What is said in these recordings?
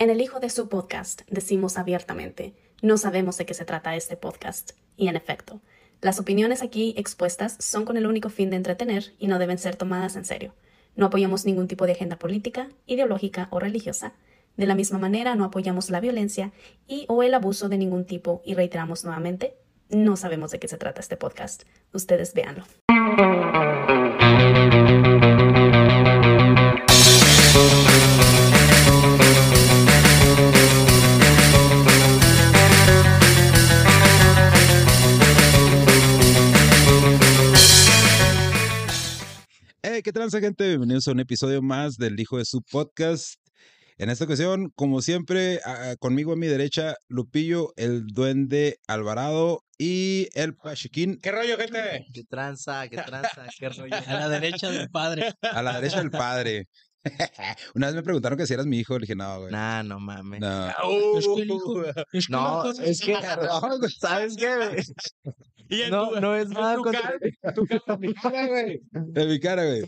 En el hijo de su podcast decimos abiertamente, no sabemos de qué se trata este podcast. Y en efecto, las opiniones aquí expuestas son con el único fin de entretener y no deben ser tomadas en serio. No apoyamos ningún tipo de agenda política, ideológica o religiosa. De la misma manera, no apoyamos la violencia y o el abuso de ningún tipo y reiteramos nuevamente, no sabemos de qué se trata este podcast. Ustedes véanlo. Hey, ¿qué tal, gente? Bienvenidos a un episodio más del Hijo de su Podcast. En esta ocasión, como siempre, a- conmigo a mi derecha, Lupillo, el Duende Alvarado y el Pachiquín ¿Qué rollo, gente? Qué tranza, qué tranza, qué rollo. A la derecha del padre. a la derecha del padre. Una vez me preguntaron que si eras mi hijo, le dije, no, güey. Nah, no mames. No. Es que el hijo- es que No, es que, no, ¿sabes qué? güey? Y No, tu- no es nada tu contra tu cara, mi cara, güey. De mi cara, güey.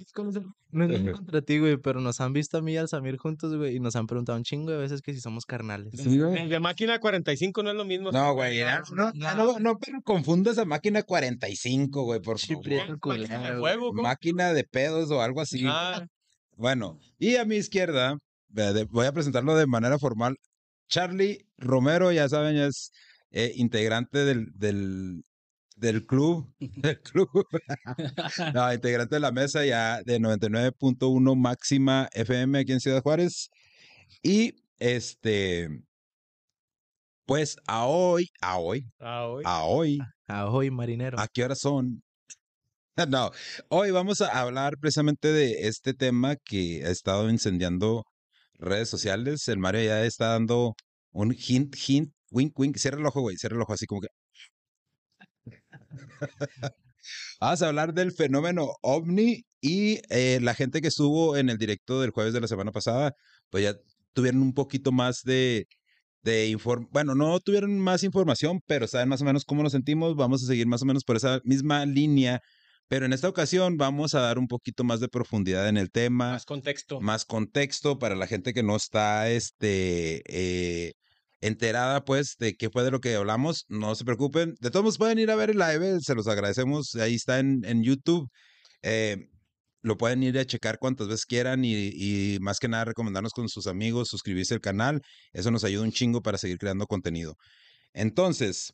No es nada contra ti, güey, pero nos han visto a mí y al Samir juntos, güey, y nos han preguntado un chingo de veces que si somos carnales. Sí, güey. El de máquina 45 no es lo mismo. No, güey, no, no, no, no, pero confundas a máquina 45, güey, por Sí, favor. prieto Máquina de pedos o algo así. Ah, Bueno, y a mi izquierda, voy a presentarlo de manera formal. Charlie Romero, ya saben, es eh, integrante del, del, del club. Del club. no, integrante de la mesa ya de 99.1 máxima FM aquí en Ciudad Juárez. Y este, pues a hoy, a hoy, ah, hoy. a hoy, Ahoy, marinero. ¿A qué horas son? No, hoy vamos a hablar precisamente de este tema que ha estado incendiando redes sociales. El Mario ya está dando un hint, hint, wink, wink. Cierra el ojo, güey, cierra el ojo así como que. Vamos a hablar del fenómeno ovni y eh, la gente que estuvo en el directo del jueves de la semana pasada, pues ya tuvieron un poquito más de, de inform bueno, no tuvieron más información, pero saben más o menos cómo nos sentimos. Vamos a seguir más o menos por esa misma línea, pero en esta ocasión vamos a dar un poquito más de profundidad en el tema, Más contexto. más contexto para la gente que no está este, eh, enterada, pues, de qué fue de lo que hablamos. No se preocupen. De todos modos, pueden ir a ver el live, se los agradecemos. Ahí está en, en YouTube. Eh, lo pueden ir a checar cuantas veces quieran y, y más que nada recomendarnos con sus amigos, suscribirse al canal. Eso nos ayuda un chingo para seguir creando contenido. Entonces,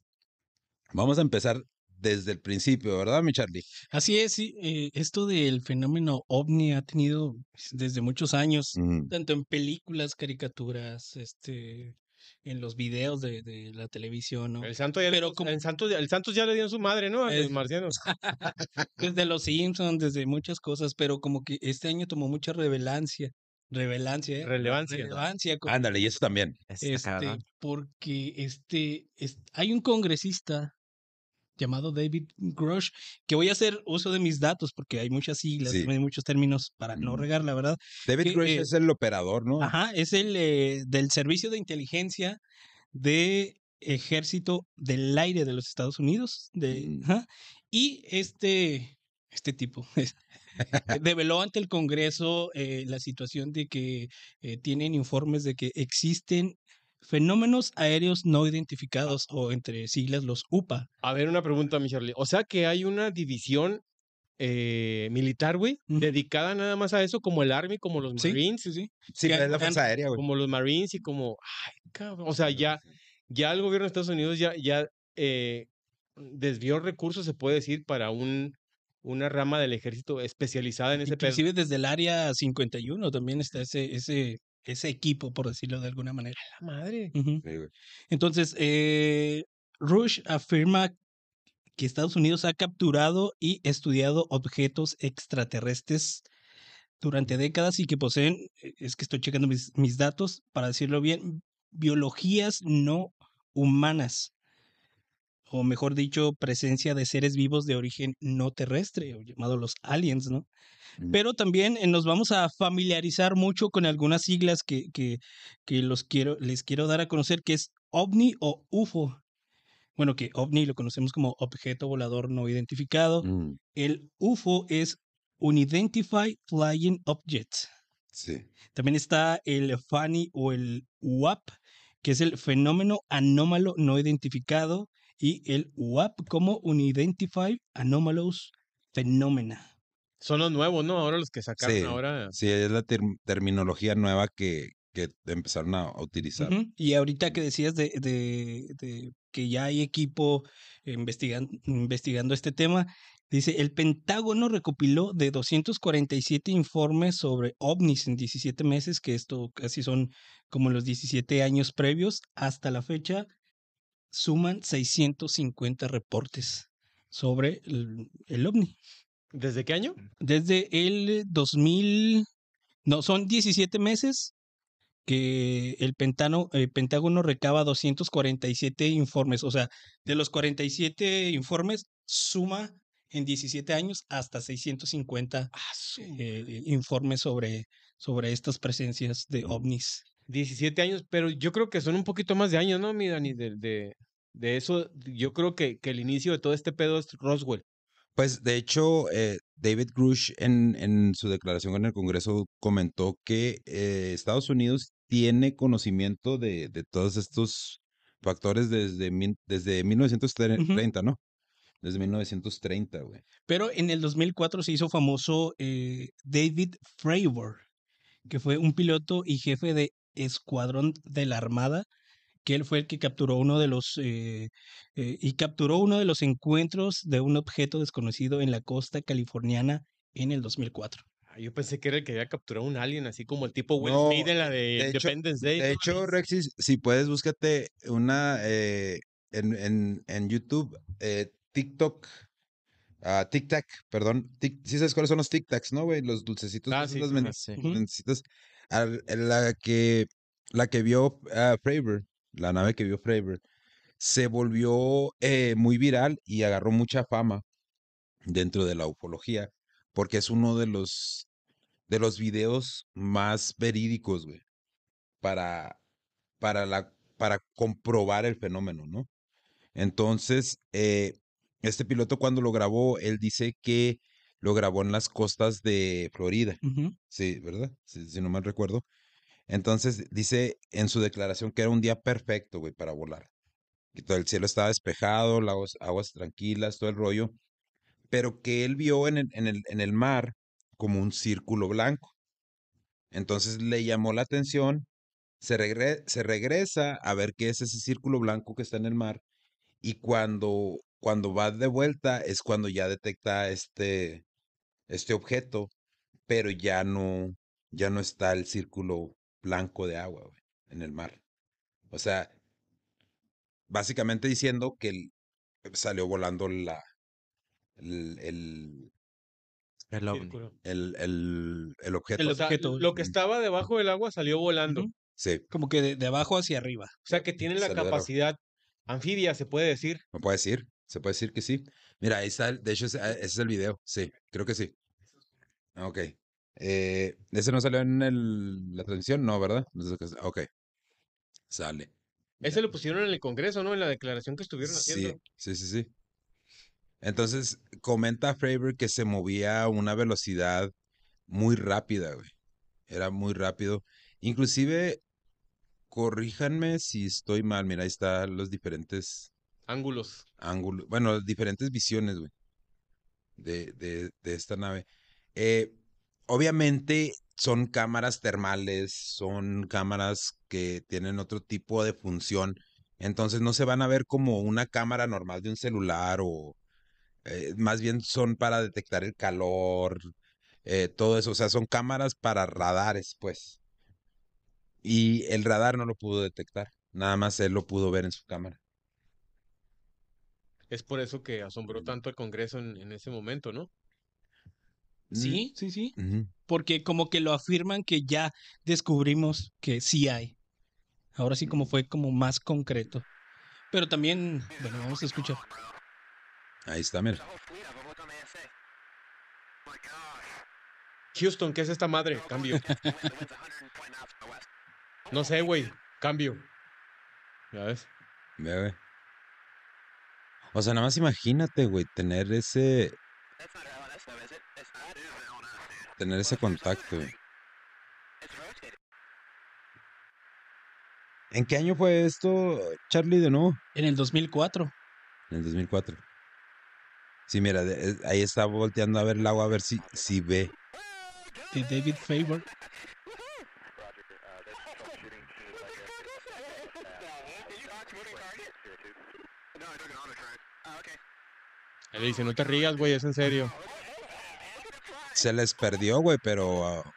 vamos a empezar desde el principio, ¿verdad, mi Charlie? Así es, sí, eh, esto del fenómeno ovni ha tenido pues, desde muchos años, Ujú. tanto en películas, caricaturas, este, en los videos de, de la televisión, ¿no? El santo ya, Pero le- como- el santo, el Santos ya le dio su madre, ¿no? A los marcianos. Desde los Simpsons, desde muchas cosas, pero como que este año tomó mucha revelancia, revelancia, ¿eh? Relevancia. Relevancia, Ándale, y eso también. Este, porque este, es- hay un congresista llamado David Grush, que voy a hacer uso de mis datos porque hay muchas siglas, Sí. hay muchos términos para no regar, la verdad. David que, Grush eh, es el operador, ¿no? Ajá, es el eh, del Servicio de Inteligencia de Ejército del Aire de los Estados Unidos. De, Mm. ajá, y este, este tipo develó ante el Congreso eh, la situación de que eh, tienen informes de que existen fenómenos aéreos no identificados o entre siglas los UPA. A ver, una pregunta, mi Charlie. O sea que hay una división eh, militar, güey, dedicada nada más a eso, como el Army, como los Sí, Marines, sí, sí. Sí, es la Fuerza Aérea, güey. como los Marines y como, ay, cabrón. O sea, ya, ya el gobierno de Estados Unidos ya, ya eh, desvió recursos, se puede decir, para un una rama del ejército especializada en ese pedo. Inclusive desde el área 51 también está ese, ese, ese equipo, por decirlo de alguna manera. La madre. Entonces, eh, Rush afirma que Estados Unidos ha capturado y estudiado objetos extraterrestres durante décadas y que poseen, eh, es que estoy checando mis, mis datos para decirlo bien, biologías no humanas, o mejor dicho, presencia de seres vivos de origen no terrestre, o llamados los aliens, ¿no? Mm. Pero también eh, nos vamos a familiarizar mucho con algunas siglas que, que, que los quiero, les quiero dar a conocer, que es OVNI o UFO. Bueno, que OVNI lo conocemos como objeto volador no identificado. Mm. El UFO es Unidentified Flying Object. Sí. También está el FANI o el UAP, que es el fenómeno anómalo no identificado, y el UAP como Unidentified Anomalous Phenomena. Son los nuevos, ¿no? Ahora los que sacaron Sí, ahora. Sí, es la term- terminología nueva que, que empezaron a utilizar. Y ahorita que decías de, de- de que ya hay equipo investigan- investigando este tema, dice, el Pentágono recopiló de 247 informes sobre ovnis en 17 meses, que esto casi son como los 17 años previos, hasta la fecha suman 650 reportes sobre el, el ovni. ¿Desde qué año? Desde el 2000, no, son 17 meses que el Pentano- eh, Pentágono recaba 247 informes. O sea, de los 47 informes, suma en 17 años hasta 650 eh, informes sobre, sobre estas presencias de ovnis. 17 años, pero yo creo que son un poquito más de años, ¿no, mi Dani? De, de, de eso, yo creo que, que el inicio de todo este pedo es Roswell. Pues de hecho, eh, David Grush en, en su declaración en el Congreso comentó que eh, Estados Unidos tiene conocimiento de, de todos estos factores desde, mil- desde 1930, ¿no? Desde 1930, güey. Pero en el 2004 se hizo famoso eh, David Fravor, que fue un piloto y jefe de escuadrón de la Armada, que él fue el que capturó uno de los eh, eh, y capturó uno de los encuentros de un objeto desconocido en la costa californiana en el 2004. Ah, Yo pensé que era el que había capturado un alien, así como el tipo Will No, Smith en la de, de hecho- Independence Day. De ¿no? hecho, Rexis, si puedes, búscate una eh, en, en, en YouTube, eh, TikTok, ah, Tic Tac, perdón. Tic, sí sabes cuáles son los Tic Tacs, ¿no, güey? Los dulcecitos, Ah, sí, las Sí. La que la que vio ah, Fravor, la nave que vio Fravor, se volvió eh, muy viral y agarró mucha fama dentro de la ufología, porque es uno de los de los videos más verídicos, güey, para para la para comprobar el fenómeno, ¿no? Entonces, eh, este piloto cuando lo grabó, él dice que lo grabó en las costas de Florida. Sí, ¿verdad? Si, si no mal recuerdo. Entonces dice en su declaración que era un día perfecto, güey, para volar. Que todo el cielo estaba despejado, las aguas, aguas tranquilas, todo el rollo. Pero que él vio en el, en el, en el mar como un círculo blanco. Entonces le llamó la atención, se, regre- se regresa a ver qué es ese círculo blanco que está en el mar. Y cuando, cuando va de vuelta es cuando ya detecta este, este objeto, pero ya no, ya no está el círculo blanco de agua, güey, en el mar. O sea, básicamente diciendo que el- salió volando la, el, el, El el, el- el objeto. El O sea, objeto. lo que estaba debajo del agua salió volando. Sí, Como que de, de abajo hacia arriba. O sea, que tiene la capacidad anfibia, se puede decir. ¿me puede decir? ¿Se puede decir que sí? Mira, ahí está, el- de hecho, ese, ese es el video. Sí, creo que sí. Ah, Ok. Eh, ¿Ese no salió en el- la transmisión? No, ¿verdad? Ok. Sale. Ese lo pusieron en el Congreso, ¿no? En la declaración que estuvieron haciendo. Sí, sí, sí. Entonces, comenta Fravor que se movía a una velocidad muy rápida, güey. Era muy rápido. Inclusive, corríjanme si estoy mal. Mira, ahí están los diferentes Ángulos. ángulos, bueno, diferentes visiones, güey, de, de, de esta nave. Eh, obviamente son cámaras termales, son cámaras que tienen otro tipo de función, entonces no se van a ver como una cámara normal de un celular o eh, más bien son para detectar el calor, eh, todo eso, o sea, son cámaras para radares, pues. Y el radar no lo pudo detectar, nada más él lo pudo ver en su cámara. Es por eso que asombró tanto al Congreso en, en ese momento, ¿no? Sí, sí, sí. Porque como que lo afirman que ya descubrimos que sí hay. Ahora sí como fue como más concreto. Pero también, bueno, vamos a escuchar. Ahí está, mira. Houston, ¿qué es esta madre? Cambio. No sé, güey. Cambio. ¿Ya ves? Ve, güey. O sea, nada más imagínate, güey, tener ese tener ese contacto. ¿En qué año fue esto, Charlie, de nuevo? En el 2004. En el 2004. Sí, mira, eh, ahí está volteando a ver el agua a ver si, si ve. De David Favor. Él dice, no te rías, güey, es en serio. Se les perdió, güey, pero... ah,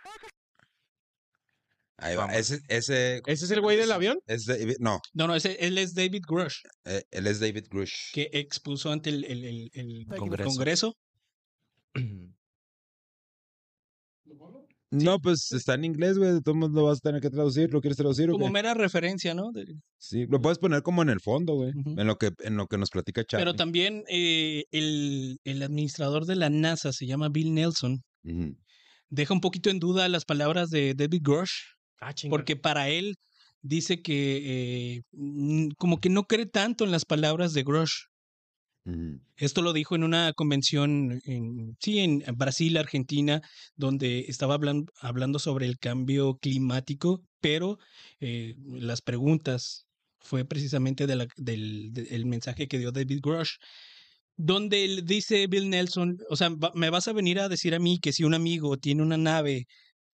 ahí va. Ese, ese ¿Ese es el güey del avión? es David- no, No, no, ese, él es David Grush, eh, él es David Grush. que expuso ante el, el- el- el Congreso. Congreso. No, pues está en inglés, güey. De todos modos lo vas a tener que traducir. ¿Lo quieres traducir o Como qué? mera referencia, ¿no? De- Sí, lo puedes poner como en el fondo, güey. En lo que en lo que nos platica Charlie. Pero también eh, el, el administrador de la NASA se llama Bill Nelson. Deja un poquito en duda las palabras de David Grush, Ah, porque para él dice que eh, como que no cree tanto en las palabras de Grush. Ujú. Esto lo dijo en una convención en, sí, en Brasil, Argentina, donde estaba hablan- hablando sobre el cambio climático, pero eh, las preguntas fue precisamente de la- del, del mensaje que dio David Grush, donde él dice Bill Nelson, o sea, me vas a venir a decir a mí que si un amigo tiene una nave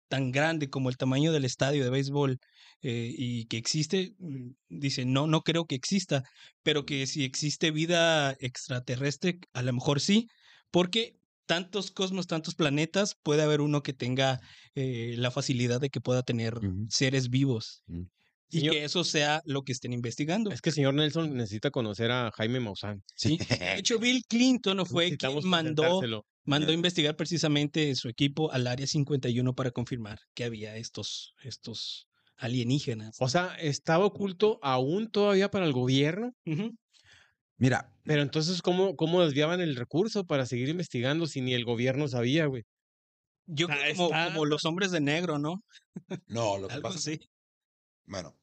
tan grande como el tamaño del estadio de béisbol eh, y que existe, mm, dice, no, no creo que exista, pero que si existe vida extraterrestre, a lo mejor sí, porque tantos cosmos, tantos planetas, puede haber uno que tenga eh, la facilidad de que pueda tener seres vivos. Ujú. Y Señor- que eso sea lo que estén investigando. Es que el señor Nelson necesita conocer a Jaime Maussan. Sí. De hecho, Bill Clinton fue Necesitamos quien mandó, mandó a investigar precisamente su equipo al área 51 para confirmar que había estos, estos alienígenas. O sea, estaba oculto aún todavía para el gobierno. Mira, Pero entonces, ¿cómo, cómo desviaban el recurso para seguir investigando si ni el gobierno sabía, güey? Yo Ah, creo como, está- como los hombres de negro, ¿no? no, lo que Algo pasa así. Bueno,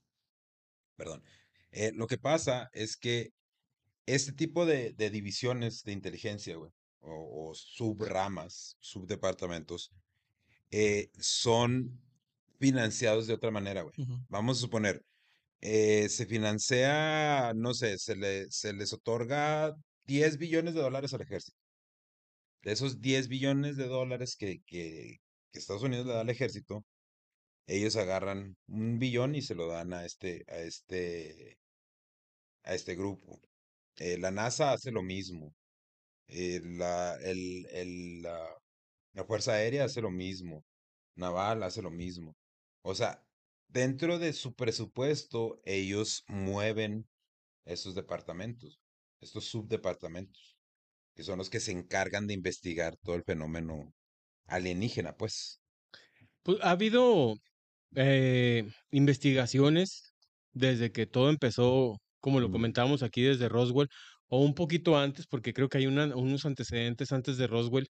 perdón. Eh, lo que pasa es que este tipo de, de divisiones de inteligencia, güey, o, o subramas, subdepartamentos, eh, son financiados de otra manera, güey. Vamos a suponer, eh, se financia, no sé, se, le, se les otorga 10 billones de dólares al ejército. De esos 10 billones de dólares que, que, que Estados Unidos le da al ejército, ellos agarran un billón y se lo dan a este, a este, a este grupo. Eh, la NASA hace lo mismo. Eh, la, el, el, la, la Fuerza Aérea hace lo mismo. Naval hace lo mismo. O sea, dentro de su presupuesto, ellos mueven esos departamentos, estos subdepartamentos, que son los que se encargan de investigar todo el fenómeno alienígena, pues. Pues, ha habido eh, investigaciones desde que todo empezó, como lo comentábamos aquí desde Roswell, o un poquito antes, porque creo que hay una- unos antecedentes antes de Roswell.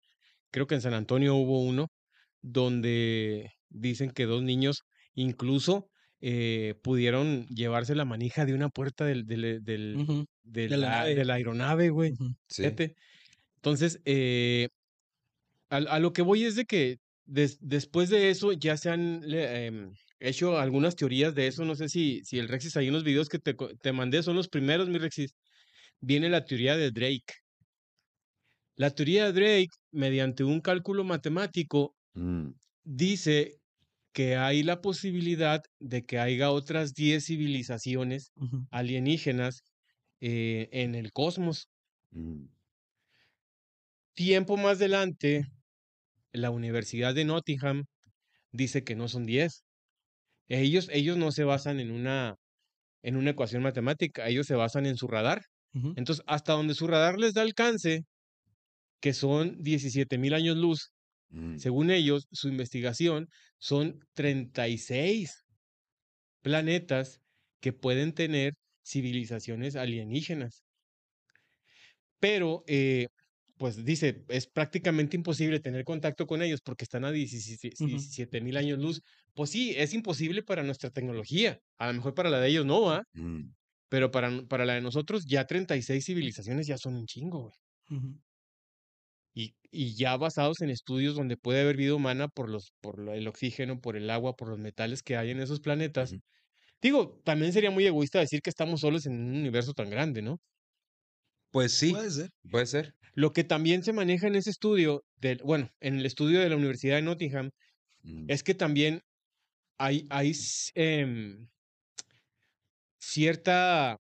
Creo que en San Antonio hubo uno donde dicen que dos niños incluso eh, pudieron llevarse la manija de una puerta del, del, del- de de la de aeronave, güey. Sí. Entonces, eh, a, a lo que voy es de que des- después de eso ya se han le- em, hecho algunas teorías de eso. No sé si, si el Rexis, hay unos videos que te, te mandé, son los primeros, mi Rexis. Viene la teoría de Drake. La teoría de Drake, mediante un cálculo matemático, Mm, dice que hay la posibilidad de que haya otras 10 civilizaciones alienígenas eh, en el cosmos. mm, Tiempo más adelante, la Universidad de Nottingham dice que no son 10. Ellos, ellos no se basan en una, en una ecuación matemática, ellos se basan en su radar. Entonces, hasta donde su radar les da alcance, que son 17 mil años luz, mm. según ellos, su investigación son 36 planetas que pueden tener civilizaciones alienígenas. Pero, eh, pues dice, es prácticamente imposible tener contacto con ellos porque están a 17 mil años luz. Pues sí, es imposible para nuestra tecnología. A lo mejor para la de ellos no, ¿va? Mm, Pero para, para la de nosotros ya 36 civilizaciones ya son un chingo, güey. Y, y ya basados en estudios donde puede haber vida humana por los, por el oxígeno, por el agua, por los metales que hay en esos planetas. Digo, también sería muy egoísta decir que estamos solos en un universo tan grande, ¿no? Pues sí, Puede ser. puede ser. Lo que también se maneja en ese estudio, del, bueno, en el estudio de la Universidad de Nottingham, Mm. es que también hay, em, cierta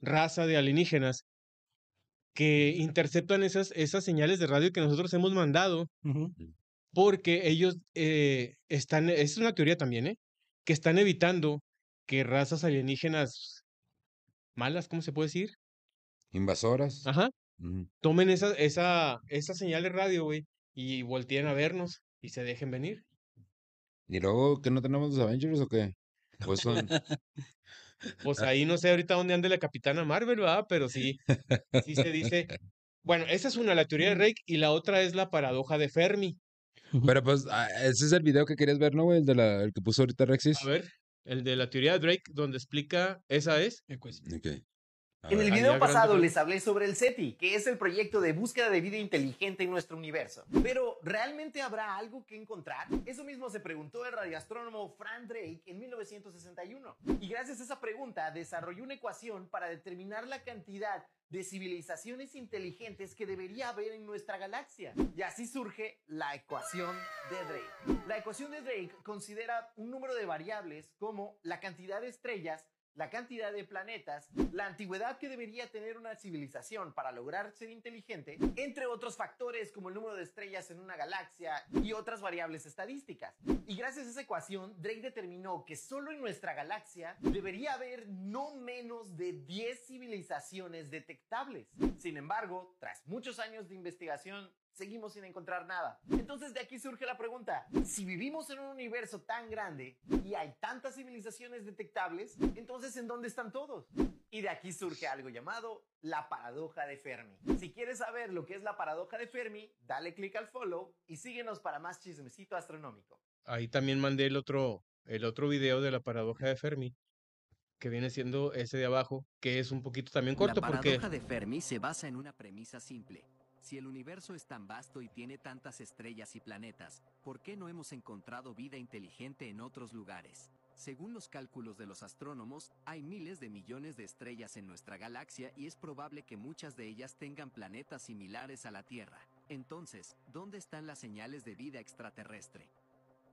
raza de alienígenas que interceptan esas, esas señales de radio que nosotros hemos mandado Ujú. porque ellos eh, están, es una teoría también, ¿eh? Que están evitando que razas alienígenas malas, ¿cómo se puede decir? Invasoras. Ajá, tomen esa, esa, esa señal de radio, güey, y volteen a vernos y se dejen venir. ¿Y luego que no tenemos los Avengers o qué? Pues son. Pues ahí no sé ahorita dónde ande la Capitana Marvel, ¿verdad? Pero sí, sí se dice. Bueno, esa es una, la teoría de Drake, y la otra es la paradoja de Fermi. Pero pues, ah, ese es el video que querías ver, ¿no, güey? El, de la, el que puso ahorita Rexis. A ver, el de la teoría de Drake, donde explica, esa es. Ecuación. En el video pasado les hablé sobre el SETI, que es el proyecto de búsqueda de vida inteligente en nuestro universo. Pero, ¿realmente habrá algo que encontrar? Eso mismo se preguntó el radioastrónomo Frank Drake en 1961. Y gracias a esa pregunta desarrolló una ecuación para determinar la cantidad de civilizaciones inteligentes que debería haber en nuestra galaxia. Y así surge la ecuación de Drake. La ecuación de Drake considera un número de variables como la cantidad de estrellas, la cantidad de planetas, la antigüedad que debería tener una civilización para lograr ser inteligente, entre otros factores como el número de estrellas en una galaxia y otras variables estadísticas. Y gracias a esa ecuación, Drake determinó que solo en nuestra galaxia debería haber no menos de 10 civilizaciones detectables. Sin embargo, tras muchos años de investigación, seguimos sin encontrar nada. Entonces de aquí surge la pregunta, si vivimos en un universo tan grande y hay tantas civilizaciones detectables, entonces ¿en dónde están todos? Y de aquí surge algo llamado la paradoja de Fermi. Si quieres saber lo que es la paradoja de Fermi, dale click al follow y síguenos para más chismecito astronómico. Ahí también mandé el otro, el otro video de la paradoja de Fermi, que viene siendo ese de abajo, que es un poquito también corto la porque paradoja de Fermi se basa en una premisa simple. Si el universo es tan vasto y tiene tantas estrellas y planetas, ¿por qué no hemos encontrado vida inteligente en otros lugares? Según los cálculos de los astrónomos, hay miles de millones de estrellas en nuestra galaxia y es probable que muchas de ellas tengan planetas similares a la Tierra. Entonces, ¿dónde están las señales de vida extraterrestre?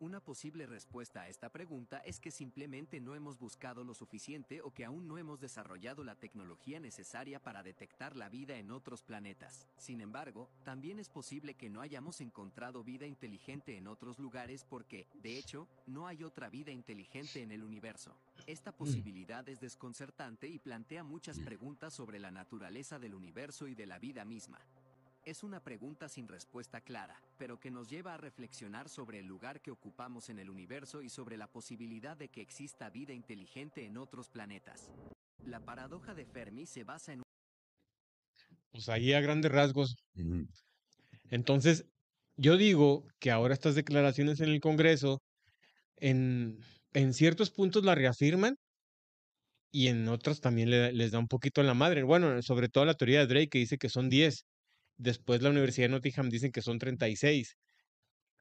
Una posible respuesta a esta pregunta es que simplemente no hemos buscado lo suficiente o que aún no hemos desarrollado la tecnología necesaria para detectar la vida en otros planetas. Sin embargo, también es posible que no hayamos encontrado vida inteligente en otros lugares porque, de hecho, no hay otra vida inteligente en el universo. Esta posibilidad es desconcertante y plantea muchas preguntas sobre la naturaleza del universo y de la vida misma. Es una pregunta sin respuesta clara, pero que nos lleva a reflexionar sobre el lugar que ocupamos en el universo y sobre la posibilidad de que exista vida inteligente en otros planetas. La paradoja de Fermi se basa en pues ahí a grandes rasgos. Entonces, yo digo que ahora estas declaraciones en el Congreso, en, en ciertos puntos la reafirman y en otros también le- les da un poquito en la madre. Bueno, sobre todo la teoría de Drake que dice que son 10. Después la Universidad de Nottingham dicen que son 36.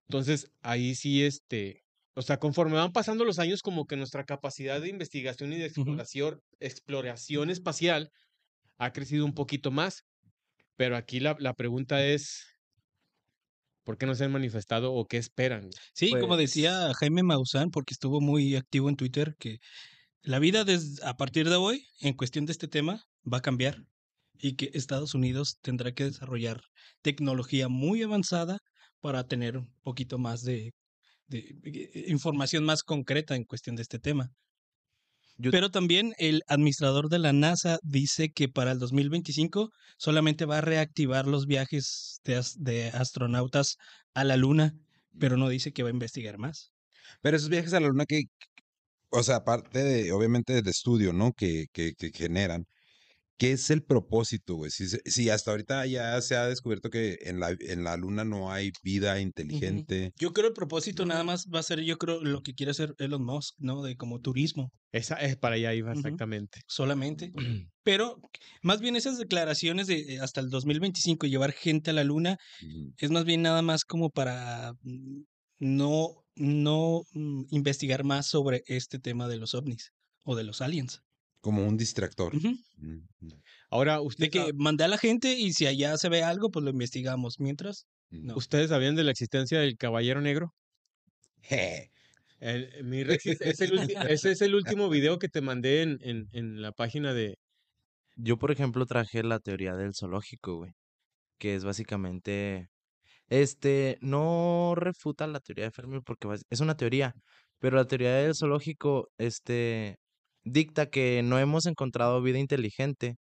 Entonces, ahí sí, este, o sea, conforme van pasando los años, como que nuestra capacidad de investigación y de exploración, exploración espacial ha crecido un poquito más. Pero aquí la, la pregunta es, ¿por qué no se han manifestado o qué esperan? Sí, como Pues- decía Jaime Maussan, porque estuvo muy activo en Twitter, que la vida a partir de hoy, en cuestión de este tema, va a cambiar y que Estados Unidos tendrá que desarrollar tecnología muy avanzada para tener un poquito más de, de- de información más concreta en cuestión de este tema. Yo- Pero también el administrador de la NASA dice que para el 2025 solamente va a reactivar los viajes de, as- de astronautas a la Luna, pero no dice que va a investigar más. Pero esos viajes a la luna que, o sea, aparte de, obviamente, del estudio, ¿no? Que, que, que generan, ¿qué es el propósito, güey? Si, hasta ahorita ya se ha descubierto que en la, en la luna no hay vida inteligente. Yo creo el propósito nada más va a ser, yo creo, lo que quiere hacer Elon Musk, ¿no? De como turismo Esa es para allá iba exactamente. solamente. Pero más bien esas declaraciones de eh, hasta el 2025 llevar gente a la luna es más bien nada más como para mm, no, no mm, investigar más sobre este tema de los ovnis. o de los aliens. Como un distractor. Mm, mm, Ahora, usted De que mandé a la gente y si allá se ve algo, pues lo investigamos. Mientras, mm. No. ¿Ustedes sabían de la existencia del Caballero Negro? Je. El- mi Rex, es- es el ulti- ese es el último video que te mandé en, en, en la página de... Yo, por ejemplo, traje la teoría del zoológico, güey. Que es básicamente. Este, no refuta la teoría de Fermi porque es una teoría. Pero la teoría del zoológico, este, dicta que no hemos encontrado vida inteligente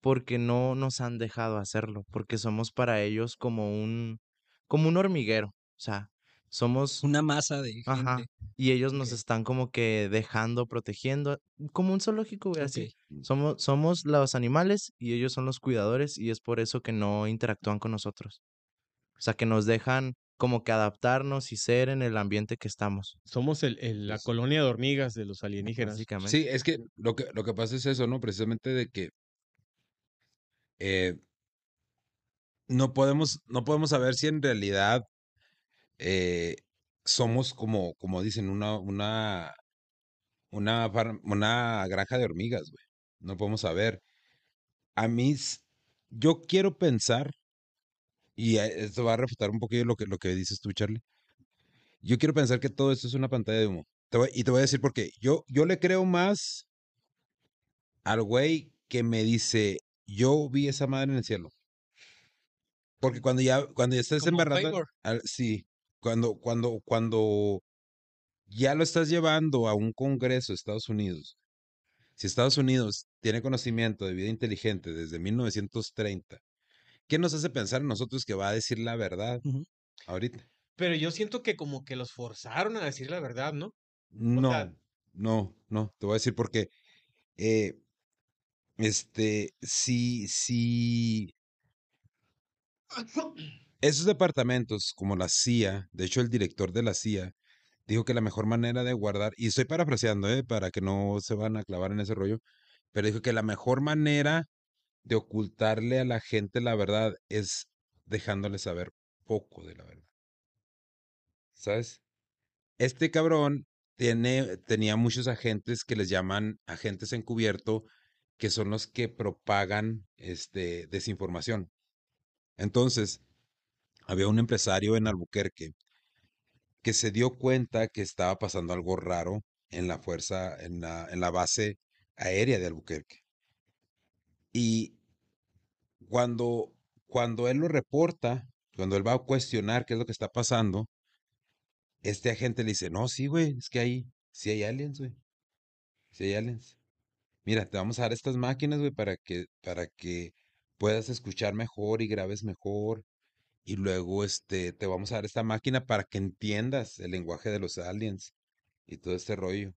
porque no nos han dejado hacerlo. Porque somos para ellos como un, como un hormiguero. O sea, somos. una masa de gente. Ajá. Y ellos nos están como que dejando, protegiendo, como un zoológico, güey, así. Somos, somos los animales y ellos son los cuidadores y es por eso que no interactúan con nosotros. O sea, que nos dejan como que adaptarnos y ser en el ambiente que estamos, Somos el, el- la colonia de hormigas de los alienígenas. básicamente. Sí, es que lo que lo que pasa es eso, ¿no? Precisamente de que eh, no podemos, no podemos saber si en realidad eh, somos como, como dicen, una, una, una, una granja de hormigas, güey. No podemos saber. A mí, yo quiero pensar, y eh, esto va a refutar un poquillo lo que, lo que dices tú, Charlie. Yo quiero pensar que todo esto es una pantalla de humo. Te voy- y te voy a decir por qué. Yo, yo le creo más al güey que me dice, yo vi esa madre en el cielo. Porque cuando ya, cuando ya estás embarrando, al- sí, cuando, cuando, cuando ya lo estás llevando a un congreso de Estados Unidos, si Estados Unidos tiene conocimiento de vida inteligente desde 1930, ¿qué nos hace pensar en nosotros que va a decir la verdad ahorita? Pero yo siento que como que los forzaron a decir la verdad, ¿no? No, sea- no, no, te voy a decir porque eh, este, si, si esos departamentos como la CIA, de hecho el director de la CIA dijo que la mejor manera de guardar, y estoy parafraseando, eh, para que no se van a clavar en ese rollo, pero dijo que la mejor manera de ocultarle a la gente la verdad es dejándole saber poco de la verdad. ¿Sabes? Este cabrón tiene, tenía muchos agentes que les llaman agentes encubierto, que son los que propagan este, desinformación. Entonces, había un empresario en Albuquerque que se dio cuenta que estaba pasando algo raro en la fuerza, en la, en la base aérea de Albuquerque. Y cuando, cuando él lo reporta, cuando él va a cuestionar qué es lo que está pasando, este agente le dice, no, sí, güey, es que ahí, sí hay aliens, güey. Sí hay aliens. Mira, te vamos a dar estas máquinas, güey, para que, para que puedas escuchar mejor y grabes mejor. Y luego, este, te vamos a dar esta máquina para que entiendas el lenguaje de los aliens y todo este rollo.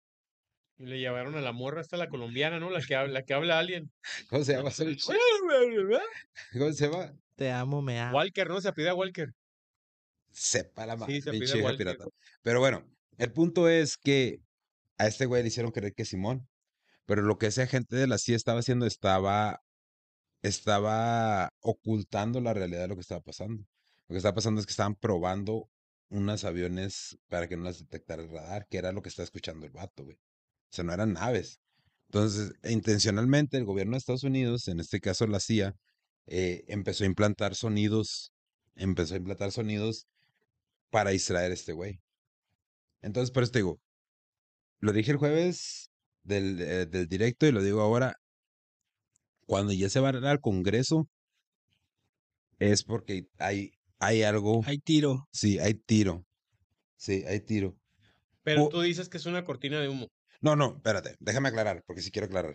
Y le llevaron a la morra hasta la colombiana, ¿no? La que habla, la que habla alien. ¿Cómo se llama? ¿Cómo se llama? Te amo, me amo. Walker, ¿no? Se apellida Walker. Sepa la madre, Sí, se apellida pinche vieja Walker. pirata. Pero bueno, el punto es que a este güey le hicieron creer que Simón. Pero lo que ese agente de la CIA estaba haciendo estaba, estaba ocultando la realidad de lo que estaba pasando. Lo que estaba pasando es que estaban probando unos aviones para que no las detectara el radar, que era lo que estaba escuchando el vato, güey. O sea, no eran naves. Entonces, intencionalmente el gobierno de Estados Unidos, en este caso la CIA, eh, empezó a implantar sonidos, empezó a implantar sonidos para distraer a este güey. Entonces, por eso te digo, lo dije el jueves del, eh, del directo y lo digo ahora, cuando ya se va al Congreso, es porque hay, hay algo, Hay tiro. sí, hay tiro, sí, hay tiro. Pero O- tú dices que es una cortina de humo. No, no, espérate, déjame aclarar, porque sí quiero aclarar.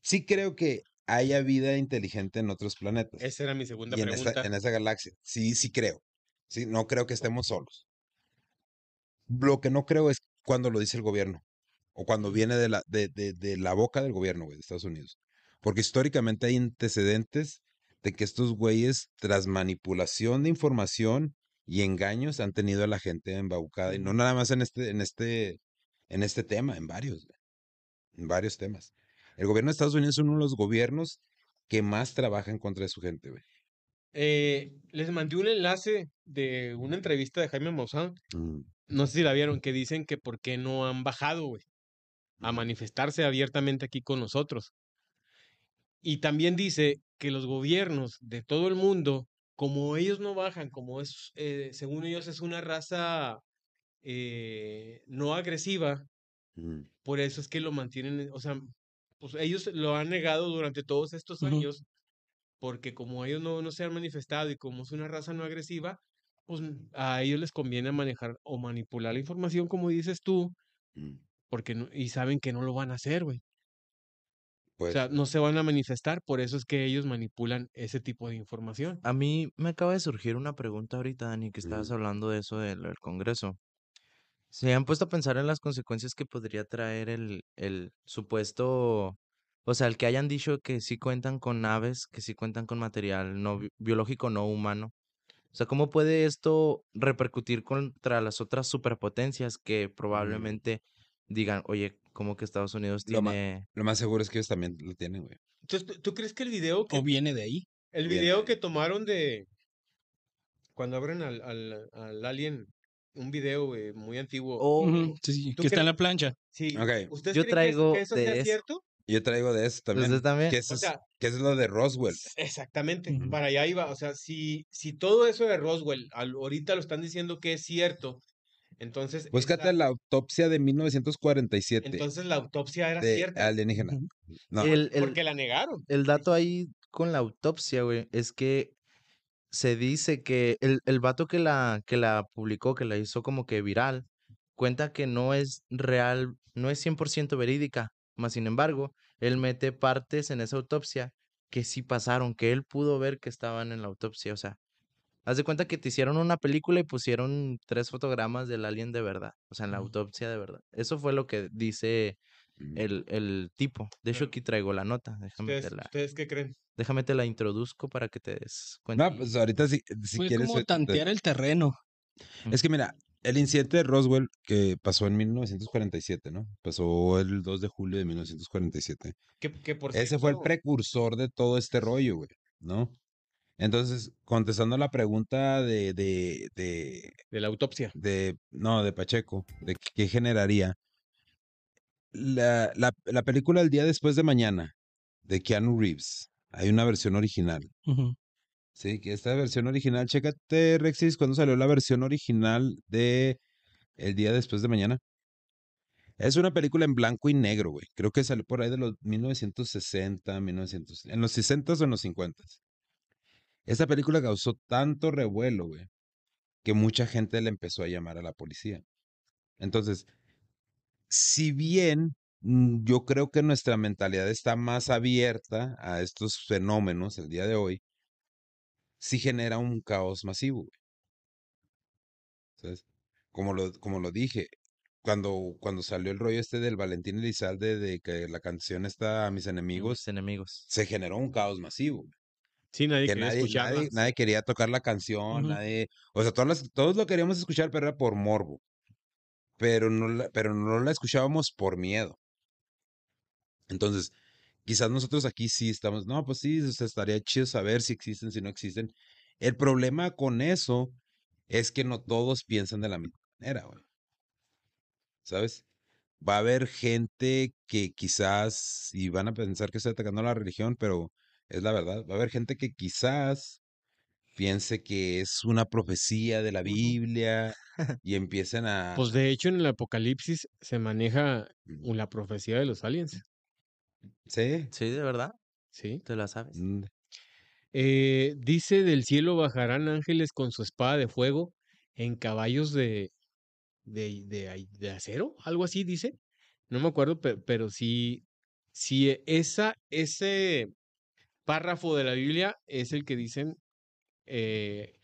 Sí creo que haya vida inteligente en otros planetas. Esa era mi segunda y en pregunta. esta, en esta galaxia. Sí, sí creo. Sí, no creo que estemos solos. Lo que no creo es cuando lo dice el gobierno o cuando viene de la, de, de, de la boca del gobierno, güey, de Estados Unidos. Porque históricamente hay antecedentes de que estos güeyes, tras manipulación de información y engaños, han tenido a la gente embaucada. Y no nada más en este, en este, en este tema, en varios, en varios temas. El gobierno de Estados Unidos es uno de los gobiernos que más trabaja en contra de su gente, güey. Eh, les mandé un enlace de una entrevista de Jaime Maussan. Mm. No sé si la vieron, que dicen que por qué no han bajado, güey. a manifestarse abiertamente aquí con nosotros. Y también dice que los gobiernos de todo el mundo, como ellos no bajan, como es, eh, según ellos es una raza eh, no agresiva, por eso es que lo mantienen, o sea, pues ellos lo han negado durante todos estos años, porque como ellos no, no se han manifestado y como es una raza no agresiva, pues mm, a ellos les conviene manejar o manipular la información, como dices tú, Ujú. porque no- y saben que no lo van a hacer, güey. O Pues, sea, no se van a manifestar, por eso es que ellos manipulan ese tipo de información. A mí me acaba de surgir una pregunta ahorita, Dani, que estabas hablando de eso del, del Congreso. ¿Se han puesto a pensar en las consecuencias que podría traer el, el supuesto, o sea, el que hayan dicho que sí cuentan con naves, que sí cuentan con material no bi- biológico no humano? O sea, ¿cómo puede esto repercutir contra las otras superpotencias que probablemente digan, oye, ¿cómo que Estados Unidos Lo ma- tiene... lo más seguro es que ellos también lo tienen, güey. Entonces, ¿tú, tú crees que el video que, O viene de ahí. el Bien. video que tomaron de cuando abren al, al, al alien, un video muy antiguo, o Ujú, Sí, sí, ¿tú que está en la plancha. sí, Ok. ¿ustedes Yo que es- traigo que eso, de sea eso. cierto? Yo traigo de eso también. ¿Ustedes también? Que, eso O es, sea, que eso es lo de Roswell. Exactamente, para allá iba. O sea, si, si todo eso de Roswell al- ahorita lo están diciendo que es cierto, entonces, Búscate la autopsia de 1947 entonces la autopsia era de cierta. alienígena. No, el, el- Porque la negaron. el dato ahí con la autopsia, güey, es que se dice que el, el vato que la, que la publicó, que la hizo como que viral, cuenta que no es real, no es 100% verídica, más sin embargo, él mete partes en esa autopsia que sí pasaron, que él pudo ver que estaban en la autopsia, o sea, haz de cuenta que te hicieron una película y pusieron tres fotogramas del alien de verdad, o sea, en la autopsia de verdad. Eso fue lo que dice Mm. el, el tipo. De hecho, aquí traigo la nota, déjame ¿Ustedes, te la, ¿Ustedes qué creen? Déjame te la introduzco para que te des cuenta. No, pues ahorita si, si Fue quieres. como te- tantear el terreno. Es que mira, el incidente de Roswell que pasó en 1947, ¿no? Pasó el 2 de julio de 1947. Que, que por Ese fue el precursor de todo este rollo, güey, ¿no? Entonces, contestando la pregunta de, de, de, de la autopsia. de, no, de Pacheco, de qué generaría. La, la, la película El día después de mañana, de Keanu Reeves, hay una versión original. Sí, que esta versión original, chécate, Rexis, cuando salió la versión original de El día después de mañana. Es una película en blanco y negro, güey. Creo que salió por ahí de los 1960, 1900, en los 60 o en los 50. Esta película causó tanto revuelo, güey, que mucha gente le empezó a llamar a la policía. Entonces, si bien yo creo que nuestra mentalidad está más abierta a estos fenómenos el día de hoy, sí genera un caos masivo. Como lo, como lo dije, cuando, cuando salió el rollo este del Valentín Elizalde de que la canción está a mis Mis enemigos, se generó un caos masivo. güey. Sí, nadie Que quería nadie, escucharla. nadie, nadie quería tocar la canción, nadie, o sea, todas las- todos lo queríamos escuchar, pero era por morbo. Pero no la, pero no la escuchábamos por miedo. Entonces, quizás nosotros aquí sí estamos, no, pues sí, o sea, estaría chido saber si existen, si no existen. El problema con eso es que no todos piensan de la misma manera, güey. ¿Sabes? Va a haber gente que quizás, y van a pensar que estoy atacando a la religión, pero es la verdad, va a haber gente que quizás piense que es una profecía de la Biblia y empiecen a... Pues de hecho en el Apocalipsis se maneja la profecía de los aliens, Sí. Sí, de verdad, ¿sí? te la sabes. mm, Eh, dice del cielo bajarán ángeles con su espada de fuego en caballos de, de, de, acero, algo así dice. No me acuerdo, pe- pero, sí, sí, e- esa, ese párrafo de la Biblia es el que dicen eh,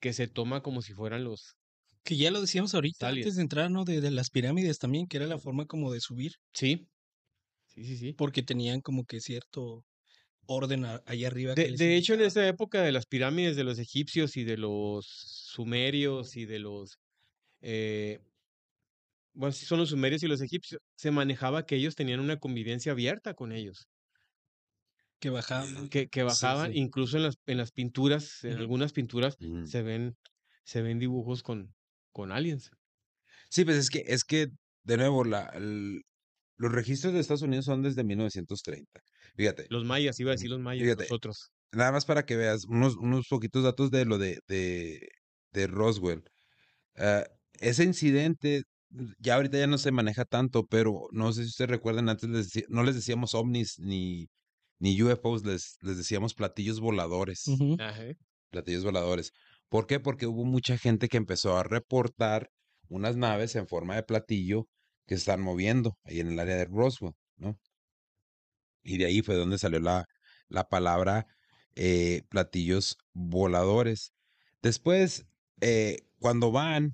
que se toma como si fueran los... Que ya lo decíamos ahorita, Aliens. antes de entrar, ¿no? De, de las pirámides también, que era la forma como de subir, Sí, sí, sí, sí. porque tenían como que cierto orden a- allá arriba. que De, de hecho, en esa época de las pirámides de los egipcios y de los sumerios y de los... eh, bueno, sí son los sumerios y los egipcios, se manejaba que ellos tenían una convivencia abierta con ellos, que bajaban. que, que Sí, bajaban, sí. incluso en las, en las pinturas, en algunas pinturas se ven, se ven dibujos con, con aliens. Sí, pues es que, es que, de nuevo, la, el- los registros de Estados Unidos son desde 1930. Fíjate, Los mayas, iba a decir los mayas, Fíjate, nosotros. nada más para que veas unos, unos poquitos datos de lo de, de, de Roswell. Ah, ese incidente, ya ahorita ya no se maneja tanto, pero no sé si ustedes recuerdan, antes les decía- no les decíamos ovnis ni, ni UFOs, les, les decíamos platillos voladores. Ajá. platillos voladores. ¿Por qué? Porque hubo mucha gente que empezó a reportar unas naves en forma de platillo que se están moviendo ahí en el área de Roswell, ¿no? Y de ahí fue donde salió la, la palabra eh, platillos voladores. Después, eh, cuando van,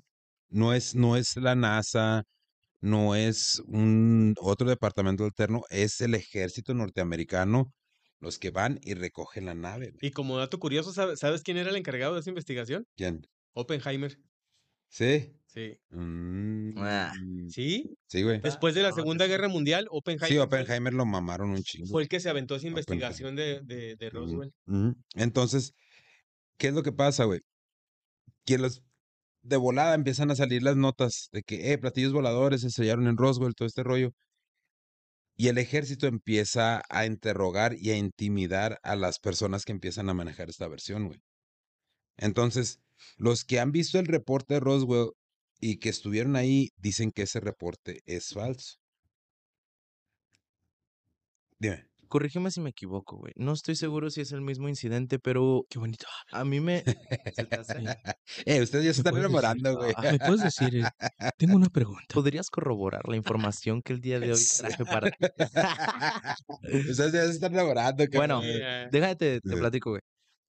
no es, no es la NASA, no es un otro departamento alterno, es el ejército norteamericano los que van y recogen la nave. güey. Y como dato curioso, ¿sabe- ¿sabes quién era el encargado de esa investigación? ¿Quién? Oppenheimer. Sí. Sí. Ah. Mm, ¿Sí? Sí, güey. Después de la Segunda. Guerra Mundial, Oppenheimer, Sí, Oppenheimer lo mamaron un chingo. fue el que se aventó esa investigación de, de, Roswell. Entonces, ¿qué es lo que pasa, güey? Que los de volada empiezan a salir las notas de que, eh, platillos voladores se estrellaron en Roswell, todo este rollo. Y el ejército empieza a interrogar y a intimidar a las personas que empiezan a manejar esta versión, güey. Entonces, los que han visto el reporte de Roswell y que estuvieron ahí dicen que ese reporte es falso. Dime. Corrígeme si me equivoco, güey. No estoy seguro si es el mismo incidente, pero Qué bonito. a mí me... Eh, ustedes ya se ¿Me están enamorando, güey. Ah, ¿Me puedes decir? eh, Tengo una pregunta. ¿Podrías corroborar la información que el día de hoy traje para ti? Ustedes ya se están enamorando, Bueno, cabrón. Eh, Déjate, te platico, güey.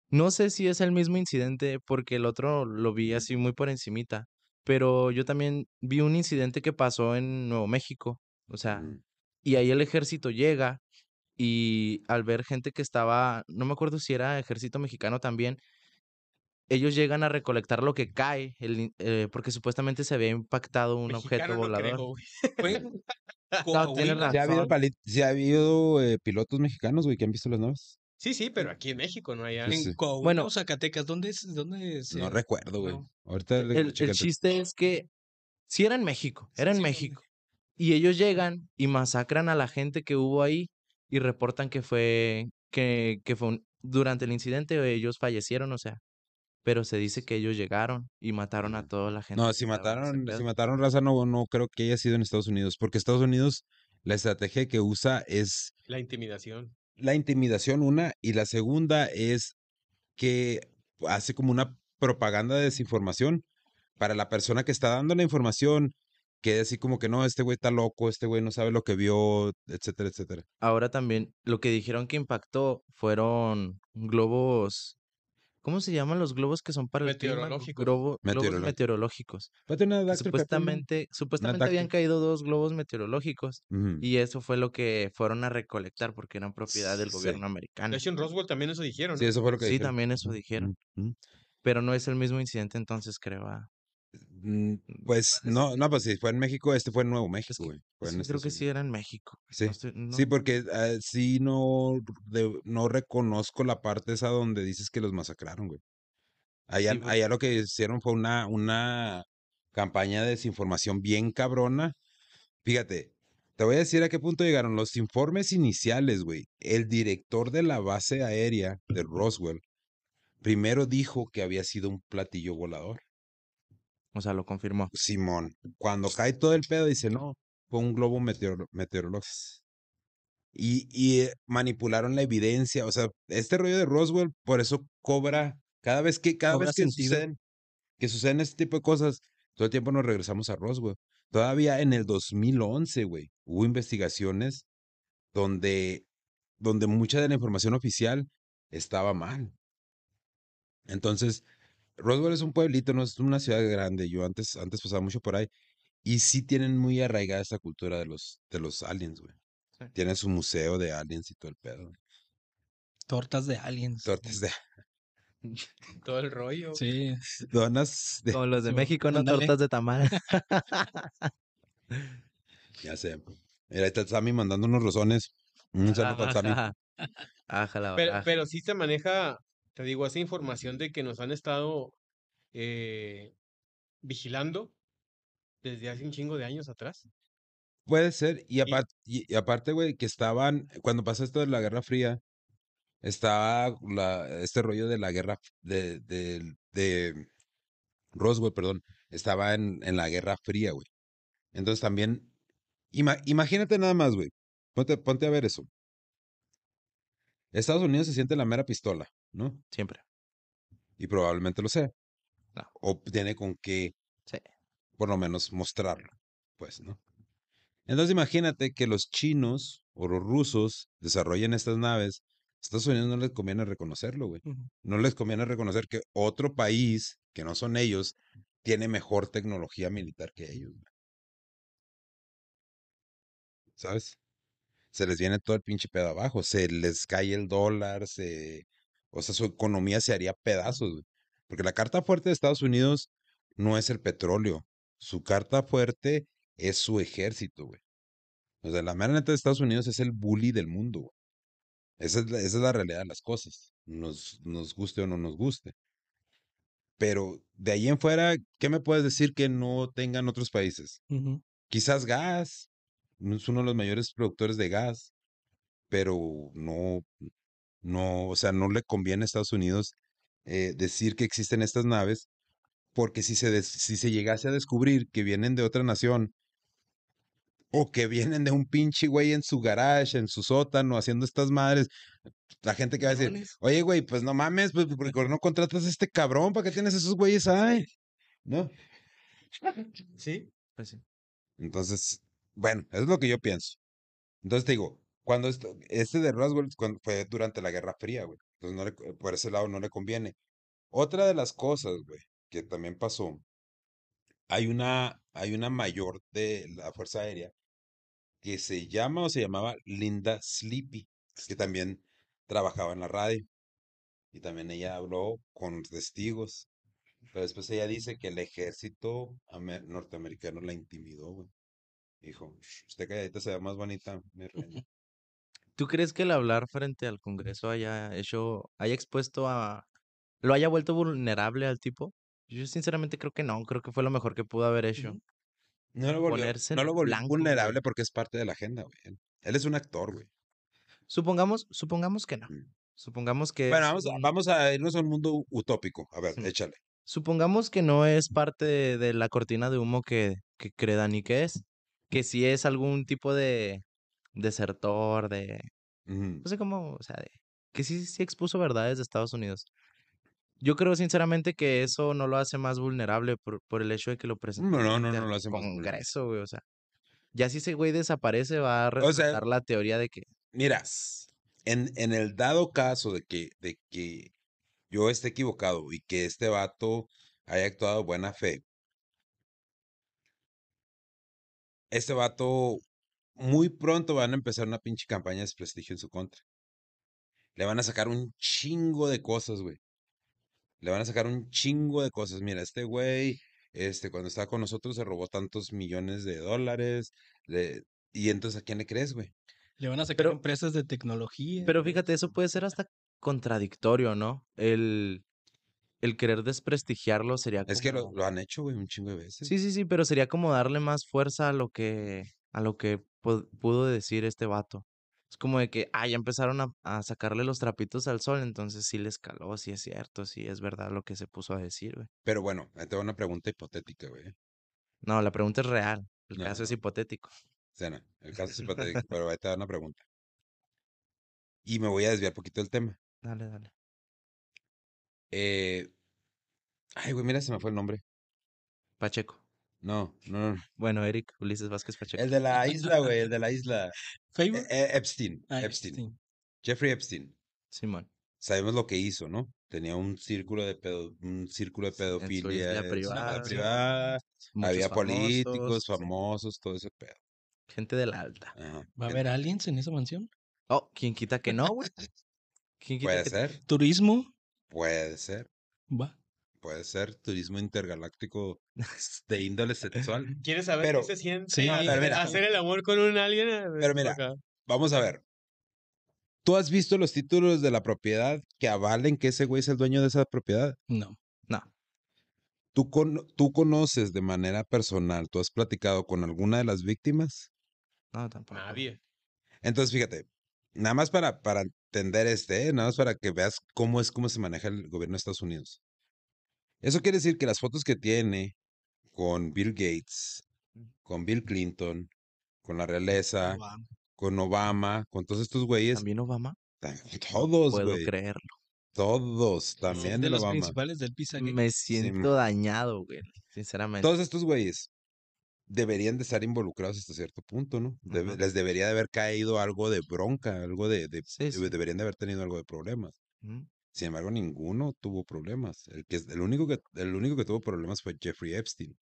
No sé si es el mismo incidente porque el otro lo vi así muy por encimita, pero yo también vi un incidente que pasó en Nuevo México, o sea, Mm. y ahí el ejército llega y al ver gente que estaba, no me acuerdo si era ejército mexicano también, ellos llegan a recolectar lo que cae, el eh, porque supuestamente se había impactado un objeto mexicano volador. No, tienes Coahuila. ¿Sí ha habido, razón. pali- sí ha habido eh, pilotos mexicanos, güey, que han visto las naves? Sí, sí, pero aquí en México no hay Sí, algo. sí. En Coahuila Bueno. o Zacatecas, ¿dónde es? ¿Dónde No recuerdo, güey. no. Ahorita le El, el chiste es que sí era en México, Sí, era en sí, México. Y ellos llegan y masacran a la gente que hubo ahí y reportan que fue, que, que fue un- durante el incidente ellos fallecieron, o sea, pero se dice que ellos llegaron y mataron a toda la gente. No, que si mataron, si mataron raza, no, no creo que haya sido en Estados Unidos, porque Estados Unidos, la estrategia que usa es La intimidación. La intimidación, una, y la segunda es que hace como una propaganda de desinformación para la persona que está dando la información, que así como que no, este güey está loco, este güey no sabe lo que vio, etcétera, etcétera. Ahora también lo que dijeron que impactó fueron globos. ¿Cómo se llaman los globos que son para el clima? Meteorológicos. Globo- globos Meteorológicos. supuestamente, supuestamente habían caído dos globos meteorológicos y eso fue lo que fueron a recolectar porque eran propiedad del Sí. gobierno De americano. hecho, en Roswell también eso dijeron. Sí, eso fue lo que Sí, dijeron. también eso dijeron, pero no es el mismo incidente entonces creo. ah. Mm, Pues no, no, pues si fue en México, este fue en Nuevo México, que- güey. Fue Sí, en creo que sí era en México. Sí, no estoy- Sí, porque ah, sí no, de- no reconozco la parte esa donde dices que los masacraron, güey. Allá, Sí, allá lo que hicieron fue una, una campaña de desinformación bien cabrona. Fíjate, te voy a decir a qué punto llegaron los informes iniciales, güey. El director de la base aérea de Roswell primero dijo que había sido un platillo volador. O sea, lo confirmó. Simón, cuando cae todo el pedo, dice, no, fue un globo meteoro- meteorológico. Y, y eh, manipularon la evidencia, o sea, este rollo de Roswell, por eso cobra, cada vez que, cada Cobra vez que suceden, que suceden este tipo de cosas, todo el tiempo nos regresamos a Roswell. Todavía en el 2011, güey, hubo investigaciones donde, donde mucha de la información oficial estaba mal. Entonces, Roswell es un pueblito, no es una ciudad grande. Yo antes, antes pasaba mucho por ahí. Y sí tienen muy arraigada esta cultura de los, de los aliens, güey. Sí. Tienen su museo de aliens y todo el pedo. Tortas de aliens. Tortas de Todo el rollo. Sí. donas de, Como los de México, no tortas de tamal. ya sé. Mira, ahí está el Sammy mandando unos rosones. Un saludo para Sammy. Ajá. Pero sí se maneja, te digo, esa información de que nos han estado eh, vigilando desde hace un chingo de años atrás. Puede ser. Y, apar- y- y aparte, güey, que estaban, cuando pasó esto de la Guerra Fría, estaba la, este rollo de la guerra de, de, de Roswell, perdón, estaba en, en la Guerra Fría, güey. Entonces también, ima- imagínate nada más, güey. Ponte, ponte a ver eso. Estados Unidos se siente la mera pistola, ¿no? Siempre. Y probablemente lo sea. No. O tiene con qué, Sí. por lo menos, mostrarlo, pues, ¿no? Entonces imagínate que los chinos o los rusos desarrollen estas naves. Estados Unidos no les conviene reconocerlo, güey. No les conviene reconocer que otro país, que no son ellos, tiene mejor tecnología militar que ellos. güey. ¿Sabes? Se les viene todo el pinche pedo abajo. Se les cae el dólar, se... O sea, su economía se haría pedazos, güey. Porque la carta fuerte de Estados Unidos no es el petróleo. Su carta fuerte es su ejército, güey. O sea, la mera neta de Estados Unidos es el bully del mundo, güey. Esa es la, esa es la realidad de las cosas. Nos, nos guste o no nos guste. Pero de ahí en fuera, ¿qué me puedes decir que no tengan otros países? Quizás gas. Es uno de los mayores productores de gas. Pero no, no, o sea, no le conviene a Estados Unidos eh, decir que existen estas naves. Porque si se, des- si se llegase a descubrir que vienen de otra nación o que vienen de un pinche güey en su garage, en su sótano, haciendo estas madres. La gente que va a decir, oye, güey, pues no mames, pues, ¿por qué no contratas a este cabrón? ¿Para qué tienes esos güeyes ahí? ¿No? Sí. Pues sí. Entonces, bueno, eso es lo que yo pienso. Entonces te digo, cuando esto, este de Roswell fue durante la Guerra Fría, güey. Entonces no le- por ese lado no le conviene. Otra de las cosas, güey, que también pasó, hay una, hay una mayor de la Fuerza Aérea que se llama o se llamaba Linda Sleepy, que también trabajaba en la radio. Y también ella habló con testigos. Pero después ella dice que el ejército ame- norteamericano la intimidó, güey. Dijo, "Shh, usted calladita se ve más bonita, mi reina". ¿Tú crees que el hablar frente al Congreso haya hecho, haya expuesto a, lo haya vuelto vulnerable al tipo? Yo sinceramente creo que no, creo que fue lo mejor que pudo haber hecho. No lo volvió, Ponerse no lo volvió blanco, güey. vulnerable porque es parte de la agenda, güey. Él, es un actor, güey. Supongamos, supongamos que no. Mm. Supongamos que Bueno, vamos, a- un- vamos a irnos a un mundo utópico. A ver, Sí. échale. supongamos que no es parte de, de la cortina de humo que, que cree Dani que es. Que sí es algún tipo de desertor, de, no sé cómo, o sea, de, que sí, sí expuso verdades de Estados Unidos. Yo creo sinceramente que eso no lo hace más vulnerable por, por el hecho de que lo presente No, no, no, no lo hace más vulnerable. Congreso, güey, o sea. Ya si ese güey desaparece, va a O sea- resultar la teoría de que Mira, en, en el dado caso de que, de que yo esté equivocado y que este vato haya actuado de buena fe, este vato muy pronto van a empezar una pinche campaña de desprestigio en su contra. Le van a sacar un chingo de cosas, güey. Le van a sacar un chingo de cosas. Mira, este güey, este, cuando estaba con nosotros se robó tantos millones de dólares. le- Y entonces, ¿a quién le crees, güey? Le van a sacar Pero- empresas de tecnología. Pero fíjate, eso puede ser hasta contradictorio, ¿no? El, el querer desprestigiarlo sería Es que lo, como- lo han hecho, güey, un chingo de veces. Sí, sí, sí, pero sería como darle más fuerza a lo que, a lo que pu- pudo decir este vato. Es como de que, ah, ya empezaron a, a sacarle los trapitos al sol, entonces sí le escaló, sí es cierto, sí es verdad lo que se puso a decir, güey. Pero bueno, ahí te va una pregunta hipotética, güey. No, la pregunta es real, el No, caso es no. hipotético. O sea, no, el caso es hipotético, pero ahí te va una pregunta. Y me voy a desviar poquito del tema. Dale, dale. Eh... Ay, güey, mira, se me fue el nombre. Pacheco. No, no, no. Bueno, Eric Ulises Vázquez Pacheco. El de la isla, güey, el de la isla. Eh, eh, Epstein, Ah, Epstein. sí. Jeffrey Epstein. Simón. Sabemos lo que hizo, ¿no? Tenía un círculo de pedo, un círculo de En su isla pedofilia en su isla privada. Había políticos, famosos, sí, todo ese pedo. Gente de la alta. Ajá. ¿Va a haber aliens en esa mansión? Oh, ¿quién quita que no, güey? ¿Quién quita Puede que ser, ¿Turismo? puede ser, Va. Puede ser turismo intergaláctico de índole sexual. ¿Quieres saber Pero- qué se siente Sí, hacer, pero mira. hacer el amor con un alien? Pero mira, acá. Vamos a ver. ¿Tú has visto los títulos de la propiedad que avalen que ese güey es el dueño de esa propiedad? No. No. ¿Tú, con- tú conoces de manera personal, tú has platicado con alguna de las víctimas? No, tampoco. Nadie. Entonces, fíjate, nada más para, para entender este, ¿eh? nada más para que veas cómo es cómo se maneja el gobierno de Estados Unidos. Eso quiere decir que las fotos que tiene con Bill Gates, con Bill Clinton, con la realeza, Obama. con Obama, con todos estos güeyes, También Obama. todos, Puedo güey, creerlo. todos, también de los Obama. principales del Pizzagate. Me siento dañado, güey. Sinceramente. Todos estos güeyes deberían de estar involucrados hasta cierto punto, ¿no? Debe-. Les debería de haber caído algo de bronca, algo de, de- Sí, de- sí. deberían de haber tenido algo de problemas. Sin embargo, ninguno tuvo problemas. El, que, el, único que, el único que tuvo problemas fue Jeffrey Epstein.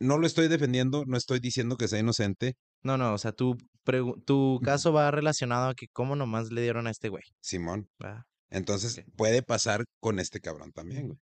No lo estoy defendiendo, no estoy diciendo que sea inocente, No, no, o sea, tu, tu caso va relacionado a que cómo nomás le dieron a este güey. Simón. Entonces puede pasar con este cabrón también, güey.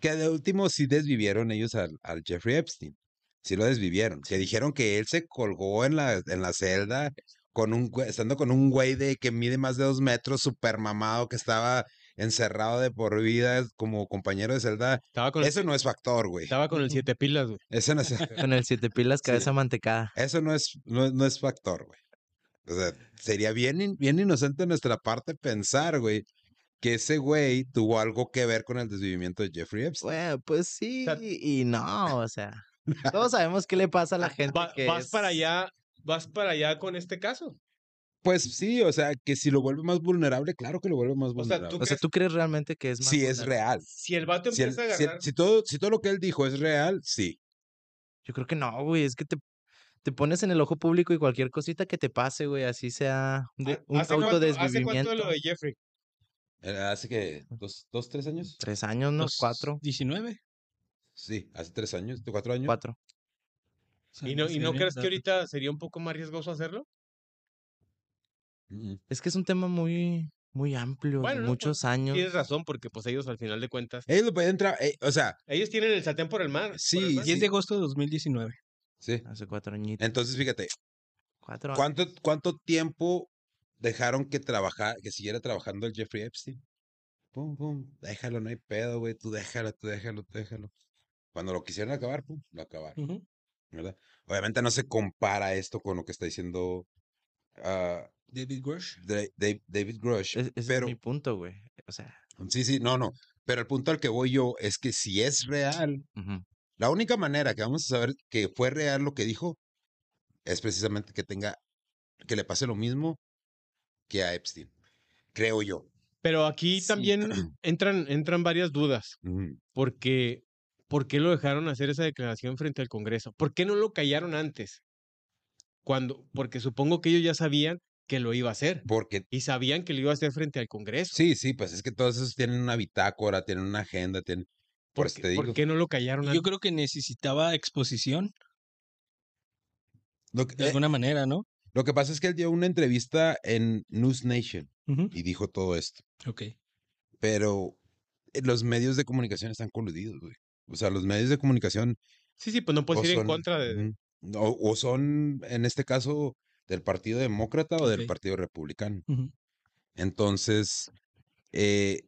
Que de último sí desvivieron ellos al, al Jeffrey Epstein. Sí lo desvivieron. Que dijeron que él se colgó en la, en la celda con un, estando con un güey de que mide más de dos metros, super mamado, que estaba encerrado de por vida como compañero de celda. El, Eso no es factor, güey. estaba con el siete pilas, güey. Eso no es, Con el siete pilas, Sí. cabeza mantecada. eso no es, no, es- no es factor, güey. O sea, sería bien, in- bien inocente de nuestra parte pensar, güey, que ese güey tuvo algo que ver con el desvivimiento de Jeffrey Epstein. Güey, pues sí sea- y no, o sea. Todos sabemos qué le pasa a la gente Va- que vas es- para allá, vas para allá con este caso. Pues sí, o sea, que si lo vuelve más vulnerable, claro que lo vuelve más O sea, vulnerable. tú O sea, ¿tú crees realmente que es más Sí, es real. Si el vato Si, el- empieza a si el- agarrar. si todo, si todo lo que él dijo es real, sí. Yo creo que no, güey, es que te, te pones en el ojo público y cualquier cosita que te pase, güey, así sea de- ¿Ha- un ¿Hace cuánto, ¿Hace autodesvivimiento. cuánto lo de Jeffrey? Eh, Hace que dos, dos, tres años. Tres años, ¿no? Los Cuatro, 19. Sí, hace tres años, cuatro años. cuatro. ¿Y no, ¿Y no crees que ahorita sería un poco más riesgoso hacerlo? Es que es un tema muy, muy amplio, Bueno, de no, muchos pues, años. Tienes razón, porque pues ellos al final de cuentas, Ellos lo pueden entrar, eh, o sea, ellos tienen el sartén por el mar. por el Sí, mar. 10 de agosto de 2019. sí. Hace cuatro añitos. Entonces, fíjate, Cuatro años. ¿cuánto, cuánto tiempo dejaron que trabajar, que siguiera trabajando el Jeffrey Epstein? Pum, pum, déjalo, no hay pedo, güey, tú déjalo, tú déjalo, tú déjalo. Cuando lo quisieron acabar, pum, lo acabaron. ¿verdad? Obviamente no se compara esto con lo que está diciendo ah, David Grush. David Grush, Es- ese pero es mi punto, güey. O sea, sí, sí, no, no, pero el punto al que voy yo es que si es real, la única manera que vamos a saber que fue real lo que dijo es precisamente que tenga, que le pase lo mismo que a Epstein, creo yo. Pero aquí Sí. también entran, entran varias dudas, porque ¿por qué lo dejaron hacer esa declaración frente al Congreso? ¿Por qué no lo callaron antes? Cuando, porque supongo que ellos ya sabían que lo iba a hacer Porque y sabían que lo iba a hacer frente al Congreso. sí, sí, pues es que todos esos tienen una bitácora, tienen una agenda, tienen, por ¿Por, qué, por no lo callaron Yo antes? creo que necesitaba exposición que, de eh, alguna manera, ¿no? lo que pasa es que él dio una entrevista en News Nation y dijo todo esto. Ok. pero eh, los medios de comunicación están coludidos, güey. O sea, los medios de comunicación Sí, sí, pues no puedes ir en contra de... o son, en este caso, del Partido Demócrata o del. Partido Republicano. Ujú. Entonces, eh,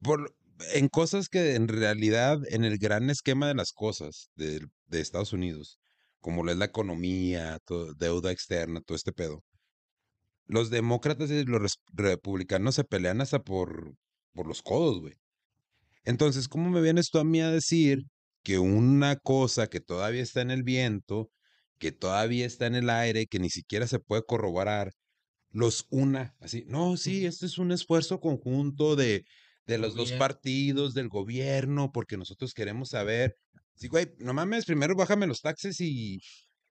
por, en cosas que en realidad, en el gran esquema de las cosas del- de, Estados Unidos, como lo es la economía, todo- deuda externa, todo este pedo, los demócratas y los republicanos se pelean hasta por, por los codos, güey. Entonces, ¿cómo me vienes tú a mí a decir que una cosa que todavía está en el viento, que todavía está en el aire, que ni siquiera se puede corroborar, los una así? No, sí, este es un esfuerzo conjunto de, de los dos partidos, del gobierno, porque nosotros queremos saber. Sí, güey, no mames, primero bájame los taxes y,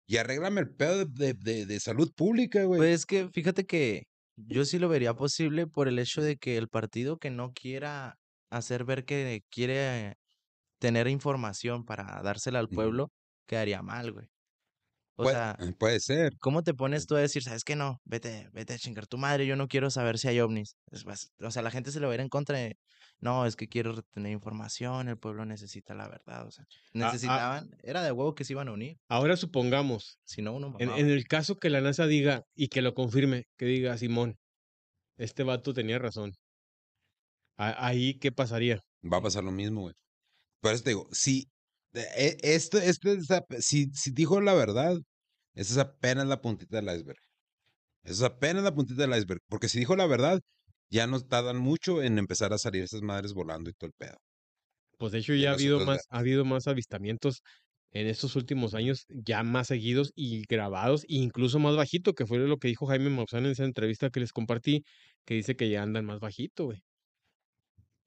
y arréglame el pedo de, de- de- salud pública, güey. Pues es que fíjate que yo sí lo vería posible por el hecho de que el partido que no quiera hacer ver que quiere tener información para dársela al pueblo, quedaría mal, güey. O Puede- sea, puede ser. ¿cómo te pones tú a decir, sabes que no? Vete, vete a chingar tu madre, yo no quiero saber si hay ovnis. Es o sea, la gente se lo va a ir en contra de, no, es que quiero retener información, el pueblo necesita la verdad. O sea, ah. necesitaban, era de huevo que se iban a unir, Ahora supongamos, si no uno en, en el caso que la NASA diga y que lo confirme, que diga, Simón, este vato tenía razón. A- Ahí, ¿qué pasaría? Va a pasar lo mismo, güey. Por eso te digo, si, este, esa- si, si dijo la verdad, Esa es apenas la puntita del iceberg. Esa es apenas la puntita del iceberg. Porque si dijo la verdad, ya no tardan mucho en empezar a salir esas madres volando y todo el pedo. Pues de hecho ya ha habido más, ha habido más avistamientos en estos últimos años, ya más seguidos y grabados, e incluso más bajito, que fue lo que dijo Jaime Maussan en esa entrevista que les compartí, que dice que ya andan más bajito, güey.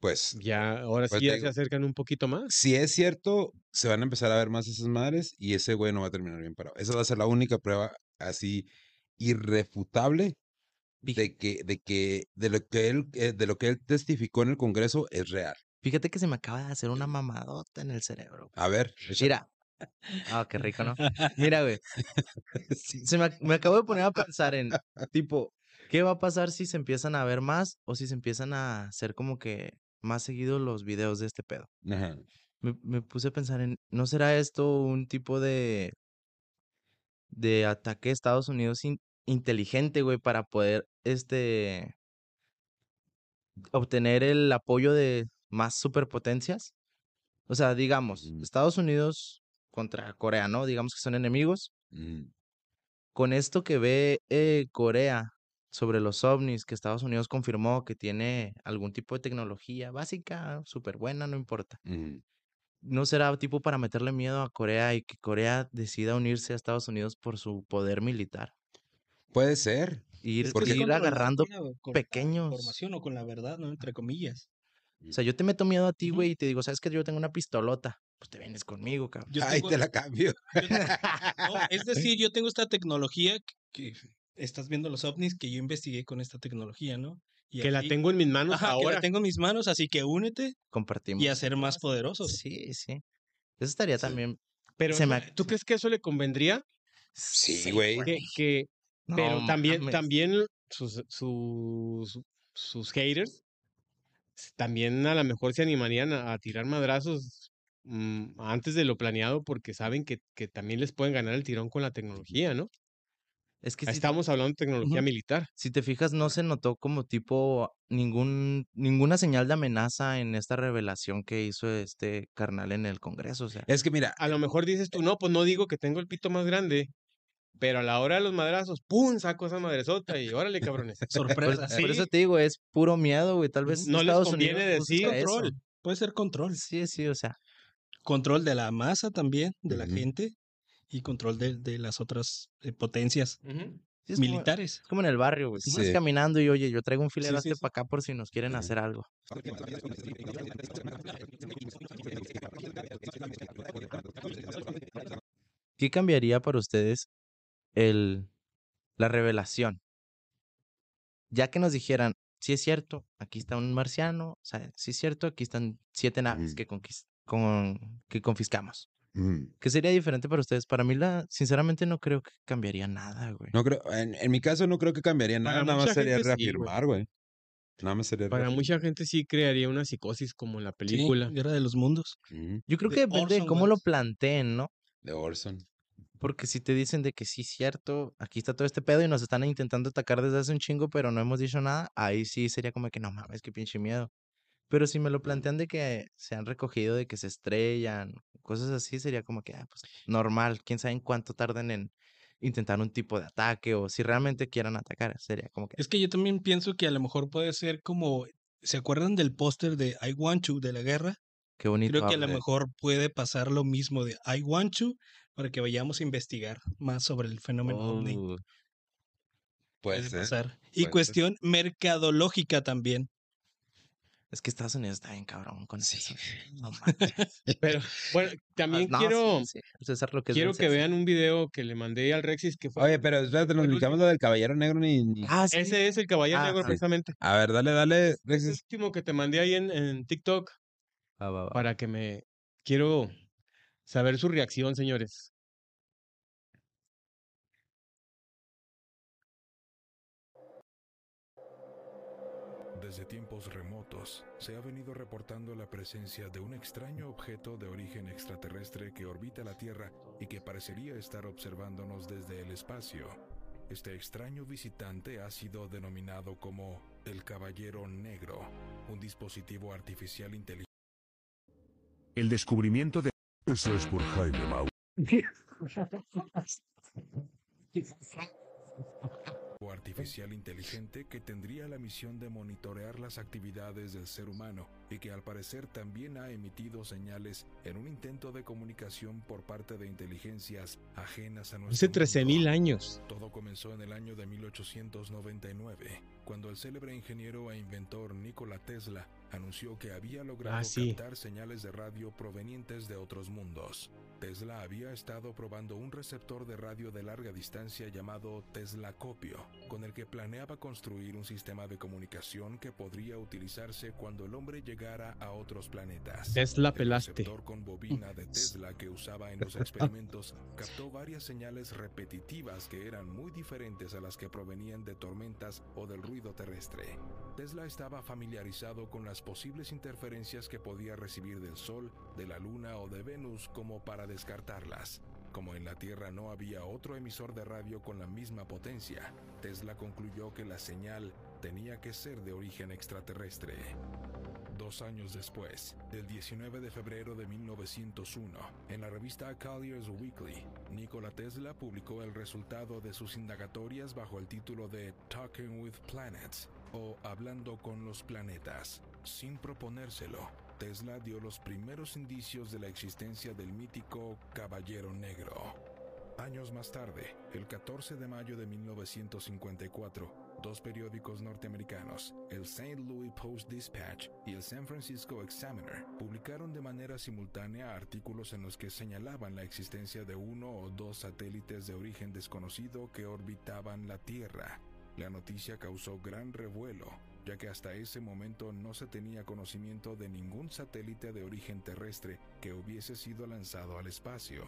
Pues, Ya, ahora Pues sí ya se acercan un poquito más. si es cierto, se van a empezar a ver más esas madres y ese güey no va a terminar bien parado. Esa va a ser la única prueba así irrefutable de que, de que, de lo que él, eh, de lo que él testificó en el Congreso es real. Fíjate que se me acaba de hacer una mamadota en el cerebro. A ver. Mira. Ah, qué rico, ¿no? Mira, güey. Se me, me acabo de poner a pensar en, tipo, ¿qué va a pasar si se empiezan a ver más o si se empiezan a hacer como que más seguidos los videos de este pedo? Ajá. Me, me puse a pensar en, ¿no será esto un tipo de, de ataque a Estados Unidos in- inteligente, güey, para poder, este, obtener el apoyo de más superpotencias? O sea, digamos, Mm. Estados Unidos contra Corea, ¿no? Digamos que son enemigos. Mm, Con esto que ve eh, Corea sobre los ovnis, que Estados Unidos confirmó que tiene algún tipo de tecnología básica, súper buena, no importa. mm. ¿No será tipo para meterle miedo a Corea y que Corea decida unirse a Estados Unidos por su poder militar? Puede ser. Ir, Es Porque- que ir controlar, agarrando mira, con la pequeños. información o con la verdad, ¿no? Entre comillas. O sea, yo te meto miedo a ti, güey, y te digo, ¿sabes que Yo tengo una pistolota. Pues te vienes conmigo, cabrón. Yo Ahí tengo- te la cambio. yo tengo- no, es decir, yo tengo esta tecnología que estás viendo los ovnis que yo investigué con esta tecnología, ¿no? Y Que la tengo en mis manos Ajá, que ahora. la tengo en mis manos, así que únete Compartimos. y a ser más poderosos. Sí, sí. Eso estaría también. Pero se ¿tú- me- ¿tú crees que eso le convendría? Sí, güey. Que, que- pero No también, mames. también sus, sus, sus haters también a lo mejor se animarían a, a tirar madrazos mm, antes de lo planeado porque saben que, que también les pueden ganar el tirón con la tecnología, ¿no? Es que si, Estamos hablando de tecnología Ujú. militar. si te fijas, no se notó como tipo ningún, ninguna señal de amenaza en esta revelación que hizo este carnal en el Congreso. O sea, Es que mira, A lo mejor dices tú, no, pues no digo que tengo el pito más grande, pero a la hora de los madrazos, ¡pum! saco esa madresota y órale, cabrones. Sorpresa. por eso Sí. te digo, es puro miedo, güey. Tal vez No les Estados conviene Unidos decir- eso. Control. Puede ser control. Sí, sí, o sea, Control de la masa también, de la Ujú. gente, y control de, de las otras eh, potencias Ujú. sí es como- militares. es como en el barrio, güey. Sí. caminando y oye, yo traigo un filero sí, sí. para acá por si nos quieren hacer algo. ¿Qué cambiaría para ustedes el, la revelación? Ya que nos dijeran, si es cierto, aquí está un marciano, o sea, si es cierto, aquí están siete naves Ujú. que, con, que confiscamos. Mm, ¿Qué sería diferente para ustedes? Para mí, la, sinceramente, no creo que cambiaría nada, güey. no creo, en, en mi caso no creo que cambiaría nada, Para nada más sería gente sí, güey. reafirmar, güey. Nada más sería Para reafirmar. mucha gente sí crearía una psicosis como en la Sí, película. Guerra de los Mundos. Yo creo de que depende de cómo lo planteen, ¿no? De Orson. Porque si te dicen de que sí es cierto, aquí está todo este pedo y nos están intentando atacar desde hace un chingo, pero no hemos dicho nada, ahí sí sería como que no mames, qué pinche miedo. Pero si me lo plantean de que se han recogido, de que se estrellan, cosas así, sería como que, ah, pues normal, quién sabe en cuánto tarden en intentar un tipo de ataque o si realmente quieran atacar, sería como que, Es que yo también pienso que a lo mejor puede ser como, ¿se acuerdan del póster de I Want You de la guerra? qué bonito. Creo que a lo mejor puede pasar lo mismo de I Want You para que vayamos a investigar más sobre el fenómeno ovni. Oh, Puede Puede ser. pasar. puede Y ser. cuestión mercadológica también. Es que Estados Unidos está bien cabrón con Sí. eso. No mames. Pero bueno, también No, quiero, sí, sí, el César lo que quiero que vean un video que le mandé al Rexis que fue. Oye, pero espérate, nos el brincamos lo del caballero negro ni. ni- Ah, sí. Ese es el caballero Ah, negro precisamente. A ver, dale, dale. Es el último que te mandé ahí en, en TikTok Va, va, va. para que me quiero saber su reacción, señores. Desde tiempos remotos se ha venido reportando la presencia de un extraño objeto de origen extraterrestre que orbita la Tierra y que parecería estar observándonos desde el espacio. Este extraño visitante ha sido denominado como el Caballero Negro, un dispositivo artificial inteligente. El descubrimiento de... Eso es por Jaime Mau. artificial inteligente que tendría la misión de monitorear las actividades del ser humano y que al parecer también ha emitido señales en un intento de comunicación por parte de inteligencias ajenas a nuestro Hace mundo. 13.000 años. Todo comenzó en el año de 1899, cuando el célebre ingeniero e inventor Nikola Tesla anunció que había logrado Ah, sí. captar señales de radio provenientes de otros mundos. Tesla había estado probando un receptor de radio de larga distancia llamado Teslacopio, con el que planeaba construir un sistema de comunicación que podría utilizarse cuando el hombre llegara a otros planetas. Tesla El pelaste. receptor con bobina de Tesla que usaba en los experimentos captó varias señales repetitivas que eran muy diferentes a las que provenían de tormentas o del ruido terrestre. Tesla estaba familiarizado con las posibles interferencias que podía recibir del Sol, de la Luna o de Venus como para descartarlas. Como en la Tierra no había otro emisor de radio con la misma potencia, Tesla concluyó que la señal tenía que ser de origen extraterrestre. Dos años después, el 19 de febrero de 1901, en la revista Collier's Weekly, Nikola Tesla publicó el resultado de sus indagatorias bajo el título de Talking with Planets o Hablando con los planetas. Sin proponérselo, Tesla dio los primeros indicios de la existencia del mítico Caballero Negro. Años más tarde, el 14 de mayo de 1954, dos periódicos norteamericanos, el St. Louis Post Dispatch y el San Francisco Examiner, publicaron de manera simultánea artículos en los que señalaban la existencia de uno o dos satélites de origen desconocido que orbitaban la Tierra. La noticia causó gran revuelo, ya que hasta ese momento no se tenía conocimiento de ningún satélite de origen terrestre que hubiese sido lanzado al espacio.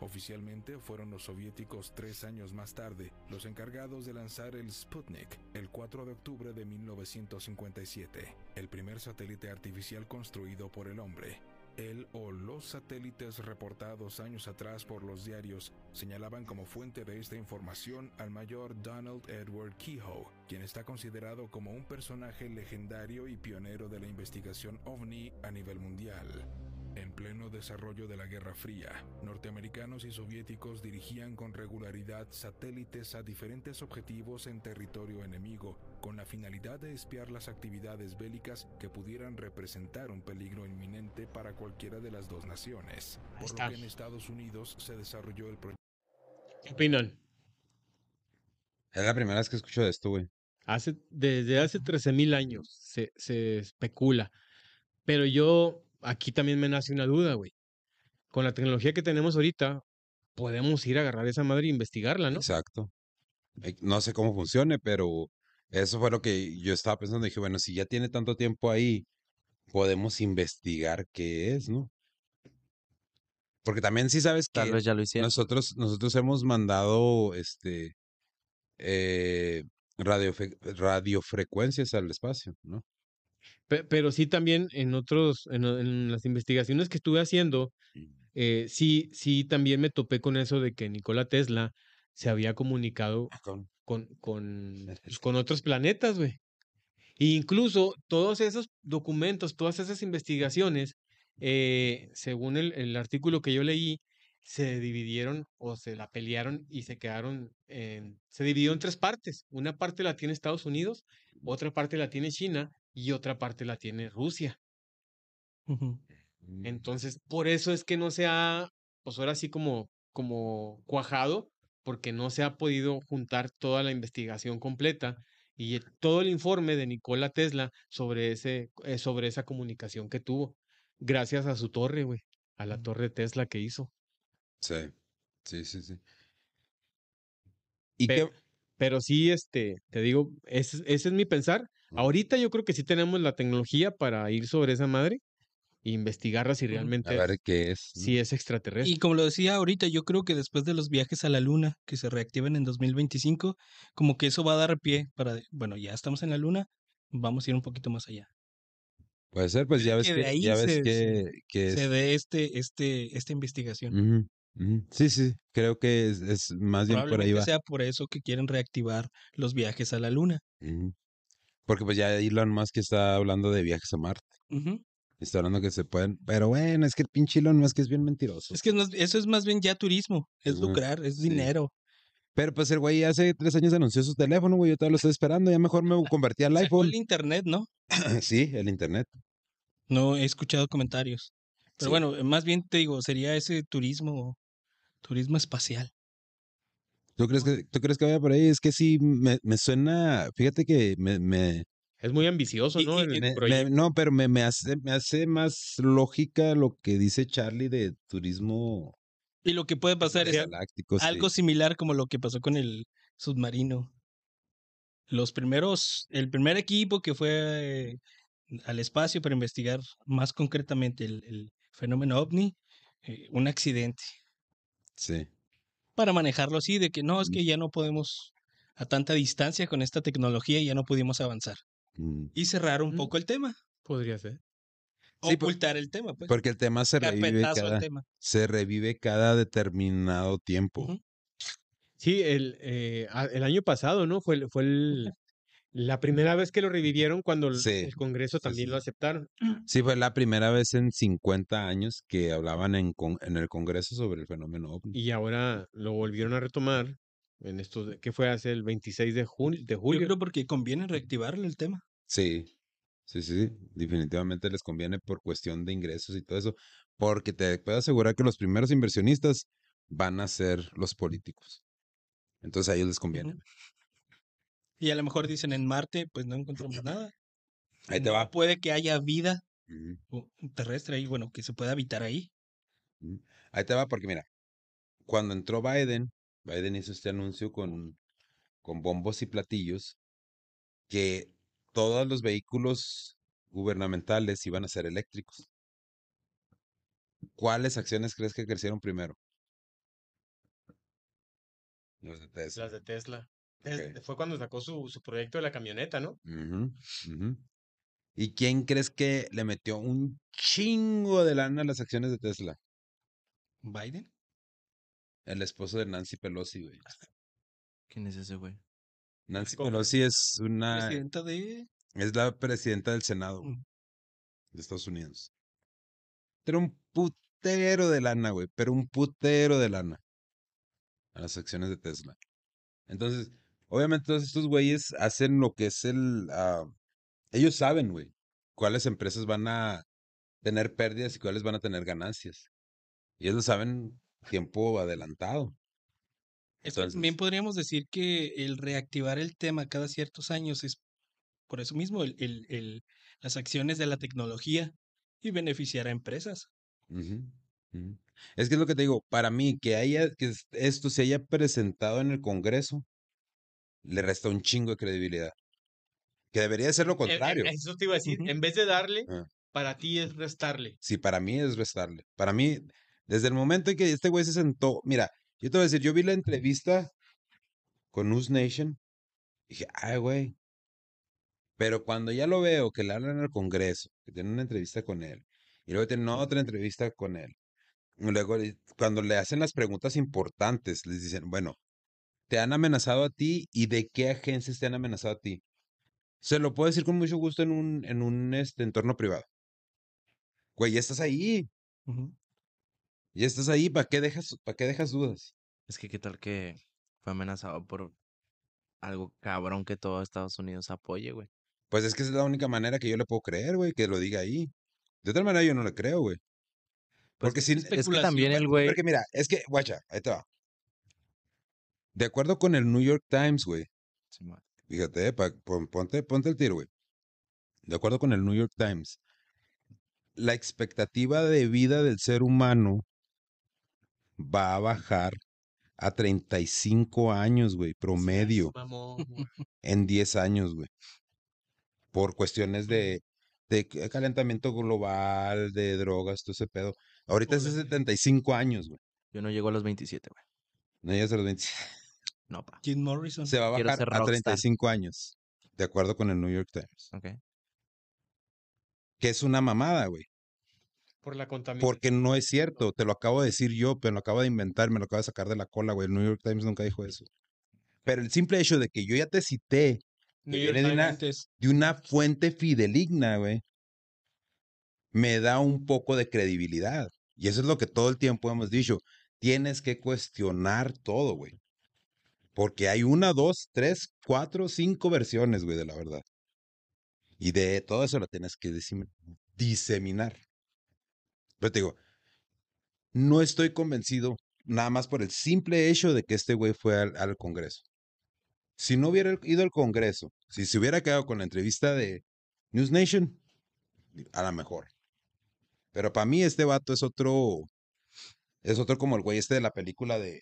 Oficialmente fueron los soviéticos tres años más tarde los encargados de lanzar el Sputnik el 4 de octubre de 1957, el primer satélite artificial construido por el hombre. El o los satélites reportados años atrás por los diarios señalaban como fuente de esta información al mayor Donald Edward Kehoe, quien está considerado como un personaje legendario y pionero de la investigación ovni a nivel mundial. En pleno desarrollo de la Guerra Fría, norteamericanos y soviéticos dirigían con regularidad satélites a diferentes objetivos en territorio enemigo, con la finalidad de espiar las actividades bélicas que pudieran representar un peligro inminente para cualquiera de las dos naciones. Ahí Por está. lo que en Estados Unidos se desarrolló el proyecto ¿Qué opinan? Es la primera vez que escucho de esto, güey. Hace, desde hace 13.000 años se, se especula. Pero yo, aquí también me nace una duda, güey. Con la tecnología que tenemos ahorita, podemos ir a agarrar esa madre e investigarla, ¿no? Exacto. No sé cómo funcione, pero eso fue lo que yo estaba pensando. Dije, bueno, si ya tiene tanto tiempo ahí, podemos investigar qué es, ¿no? Porque también sí sabes Tal que vez ya lo hicieron. nosotros, nosotros hemos mandado este eh, radiofrecuencias al espacio, ¿no? Pe- Pero sí también en otros, en, las investigaciones que estuve haciendo, eh, sí, sí también me topé con eso de que Nikola Tesla se había comunicado Con- con, con, pues, con otros planetas, güey. E incluso todos esos documentos, todas esas investigaciones, eh, según el, el artículo que yo leí, se dividieron o se la pelearon y se quedaron, en- se dividió en tres partes. Una parte la tiene Estados Unidos, otra parte la tiene China y otra parte la tiene Rusia. Ujú. Entonces, por eso es que no se ha, pues ahora sí como, como cuajado, porque no se ha podido juntar toda la investigación completa y eh, todo el informe de Nikola Tesla sobre ese, eh, sobre esa comunicación que tuvo, gracias a su torre, güey, a la torre Tesla que hizo. Sí, sí, sí, sí. ¿Y Pe- qué? Pero sí, este, te digo, ese, ese es mi pensar. Ahorita yo creo que sí tenemos la tecnología para ir sobre esa madre e investigarla si. A realmente ver qué es. si es extraterrestre. Y como lo decía ahorita, yo creo que después de los viajes a la Luna que se reactivan en 2025, como que eso va a dar pie para, bueno, ya estamos en la Luna, vamos a ir un poquito más allá. Puede ser, pues ya ves que de que, ahí ya ves se- que, que Se es- dé este, este, esta investigación. Sí, sí, creo que es, es más bien por ahí va. sea por eso que quieren reactivar los viajes a la Luna. Ujú. Porque pues ya Elon Musk está hablando de viajes a Marte. Ujú. Está hablando que se pueden. Pero bueno, es que el pinche Elon Musk es bien mentiroso. Es que no eso es más bien ya turismo, es lucrar, es sí. dinero. Pero pues el güey hace tres años anunció su teléfono, güey. Yo todavía lo estoy esperando. Ya mejor me convertí al iPhone. el internet, ¿no? sí, el internet. No he escuchado comentarios. Pero Sí. bueno, más bien te digo, sería ese turismo, turismo espacial. ¿Tú crees que, tú crees que vaya por ahí? Es que sí, me, me suena, fíjate que me, me, Es muy ambicioso, Y- ¿no? y- El y- me- me- proyecto. no, pero me, me hace, me hace más lógica lo que dice Charlie de turismo Y lo que puede pasar es galáctico. sí. algo similar como lo que pasó con el submarino. Los primeros, el primer equipo que fue eh, al espacio para investigar más concretamente el, el fenómeno ovni, eh, un accidente. Sí. Para manejarlo así, de que no, es que ya no podemos a tanta distancia con esta tecnología y ya no pudimos avanzar. Mm. Y cerrar un Mm. poco el tema, Podría ser. Sí, por- ocultar el tema, pues. Porque el tema se revive cada, tema. se revive cada determinado tiempo. Sí, el, eh, el año pasado, ¿no? Fue, el- fue el, la primera vez que lo revivieron cuando el, Sí, el Congreso también sí. lo aceptaron. Sí, fue la primera vez en 50 años que hablaban en, con- en el Congreso sobre el fenómeno ovni. Y ahora lo volvieron a retomar en estos, de- ¿qué fue hace el 26 de, jun- de Yo julio? creo porque conviene reactivarle el tema. Sí, sí, sí, definitivamente les conviene por cuestión de ingresos y todo eso, porque te puedo asegurar que los primeros inversionistas van a ser los políticos. Entonces a ellos les conviene. Y a lo mejor dicen en Marte, pues no encontramos nada. Ahí te va. Puede que haya vida terrestre ahí, bueno, que se pueda habitar ahí. Ahí te va porque mira, cuando entró Biden, Biden hizo este anuncio con, con bombos y platillos que todos los vehículos gubernamentales iban a ser eléctricos. ¿Cuáles acciones crees que crecieron primero? Los de Tesla. Las de Tesla. Es-. Fue cuando sacó su, su proyecto de la camioneta, ¿no? Ujú, ujú. ¿Y quién crees que le metió un chingo de lana a las acciones de Tesla? Biden. El esposo de Nancy Pelosi, güey. ¿Quién es ese güey? Nancy ¿Cómo? Pelosi es una, Presidenta de. es la presidenta del Senado güey, Mm. de Estados Unidos. Era un putero de lana, güey, pero un putero de lana a las acciones de Tesla. Entonces, obviamente todos estos güeyes hacen lo que es el... ah, ellos saben, güey, cuáles empresas van a tener pérdidas y cuáles van a tener ganancias. Y ellos lo saben tiempo adelantado. Entonces- También podríamos decir que el reactivar el tema cada ciertos años es por eso mismo el, el- el- las acciones de la tecnología y beneficiar a empresas. Ujú, ujú. Es que es lo que te digo, para mí que haya que es- esto se haya presentado en el Congreso le resta un chingo de credibilidad. Que debería ser lo Eh, eh, contrario. Eso te iba a decir. En vez de darle, Ah. para ti es restarle. Sí, para mí es restarle. Para mí, desde el momento en que este güey se sentó, mira, yo te voy a decir, yo vi la entrevista con News Nation, dije, ay, güey. Pero cuando ya lo veo que le hablan al Congreso, que tienen una entrevista con él, y luego tienen otra entrevista con él, y luego cuando le hacen las preguntas importantes, les dicen, bueno, te han amenazado a ti y de qué agencias te han amenazado a ti. Se lo puedo decir con mucho gusto en un, en un este, entorno privado. Güey, ya estás ahí. Ujú. Ya estás ahí, ¿para qué dejas, para qué dejas dudas? Es que qué tal que fue amenazado por algo cabrón que todo Estados Unidos apoye, güey. Pues es que esa es la única manera que yo le puedo creer, güey, que lo diga ahí. De otra manera yo no le creo, güey. Pues Porque si, es que también el güey, porque mira, es que, guacha, ahí te va. De acuerdo con el New York Times, güey, fíjate, eh, pa- pon- ponte, ponte el tiro, güey. De acuerdo con el New York Times, la expectativa de vida del ser humano va a bajar a 35 años, güey, promedio. Güey. en 10 años, güey. Por cuestiones de, calentamiento global, de drogas, todo ese pedo. Ahorita es de Joder. 75 años, güey. yo no llego a los 27, güey. No llegas a los 20. No, pa. Jim Morrison. Se va a Quiero bajar ser a rockstar. 35 años. De acuerdo con el New York Times. Ok. Que es una mamada, güey. Por la contaminación. Porque no es cierto. Te lo acabo de decir yo, pero lo acabo de inventar, me lo acabo de sacar de la cola, güey. El New York Times nunca dijo eso. Pero el simple hecho de que yo ya te cité New York de una, Antes, de una fuente fideligna, güey, me da un poco de credibilidad. Y eso es lo que todo el tiempo hemos dicho. Tienes que cuestionar todo, güey. Porque hay una, dos, tres, cuatro, cinco versiones, güey, de la verdad. Y de todo eso lo tienes que disem- diseminar. Pero te digo, no estoy convencido nada más por el simple hecho de que este güey fue al, Congreso. Si no hubiera ido al Congreso, si se hubiera quedado con la entrevista de News Nation, a lo mejor. Pero para mí este vato es otro, es otro como el güey este de la película de-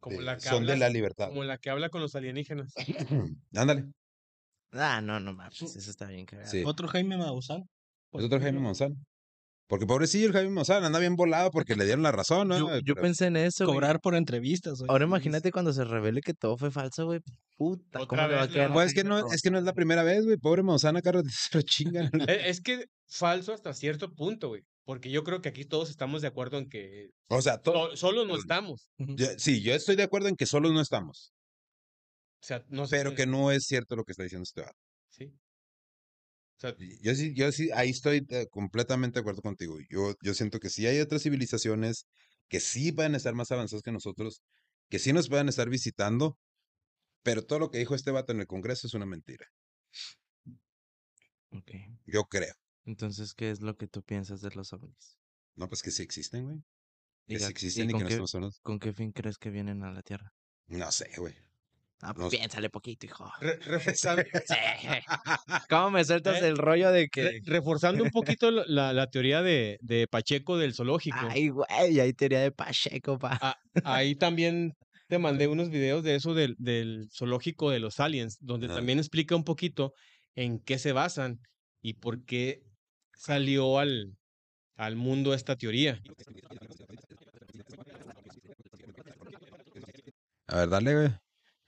Como de la que Son de habla- la Libertad. Como la que habla con los alienígenas. Ándale. Ah, no, no mames, eso está bien cagado. Sí. Otro Jaime Maussan. Es otro Jaime Monzán. Porque pobrecillo el Jaime Monzán anda bien volado porque le dieron la razón, ¿no? Yo, yo Pero- pensé en eso, güey. Cobrar por entrevistas. güey. Ahora imagínate cuando se revele que todo fue falso, güey. Puta, ¿cómo le va a quedar? Pues es que no, es que no es la primera vez, güey. Pobre Monzán acá se lo chingan. Eh, Es que falso hasta cierto punto, güey. Porque yo creo que aquí todos estamos de acuerdo en que O sea, to- so- solo no estamos. Yo- sí, yo estoy de acuerdo en que solos no estamos. O sea, no sé. Pero que no es cierto lo que está diciendo este. Sí. O sea, Yo sí, yo sí, ahí estoy completamente de acuerdo contigo. Yo, yo siento que sí hay otras civilizaciones que sí van a estar más avanzadas que nosotros, que sí nos puedan estar visitando, pero todo lo que dijo este vato en el Congreso es una mentira. Ok. Yo creo. Entonces, ¿qué es lo que tú piensas de los ovnis? No, pues que sí existen, güey. ¿Y Que sí existen y, que con no qué, solos. con qué fin crees que vienen a la Tierra? No sé, güey. Ah, No sé. piénsale poquito, hijo. re- reforzando, ¿Cómo me sueltas Eh, el rollo de re- que... reforzando un poquito la- la, teoría de, de Pacheco del zoológico. Ay, güey, hay teoría de Pacheco, pa. Ah, ahí también te mandé unos videos de eso del, del zoológico de los aliens, donde también explica un poquito en qué se basan y por qué salió al, al mundo esta teoría. A ver, dale, güey.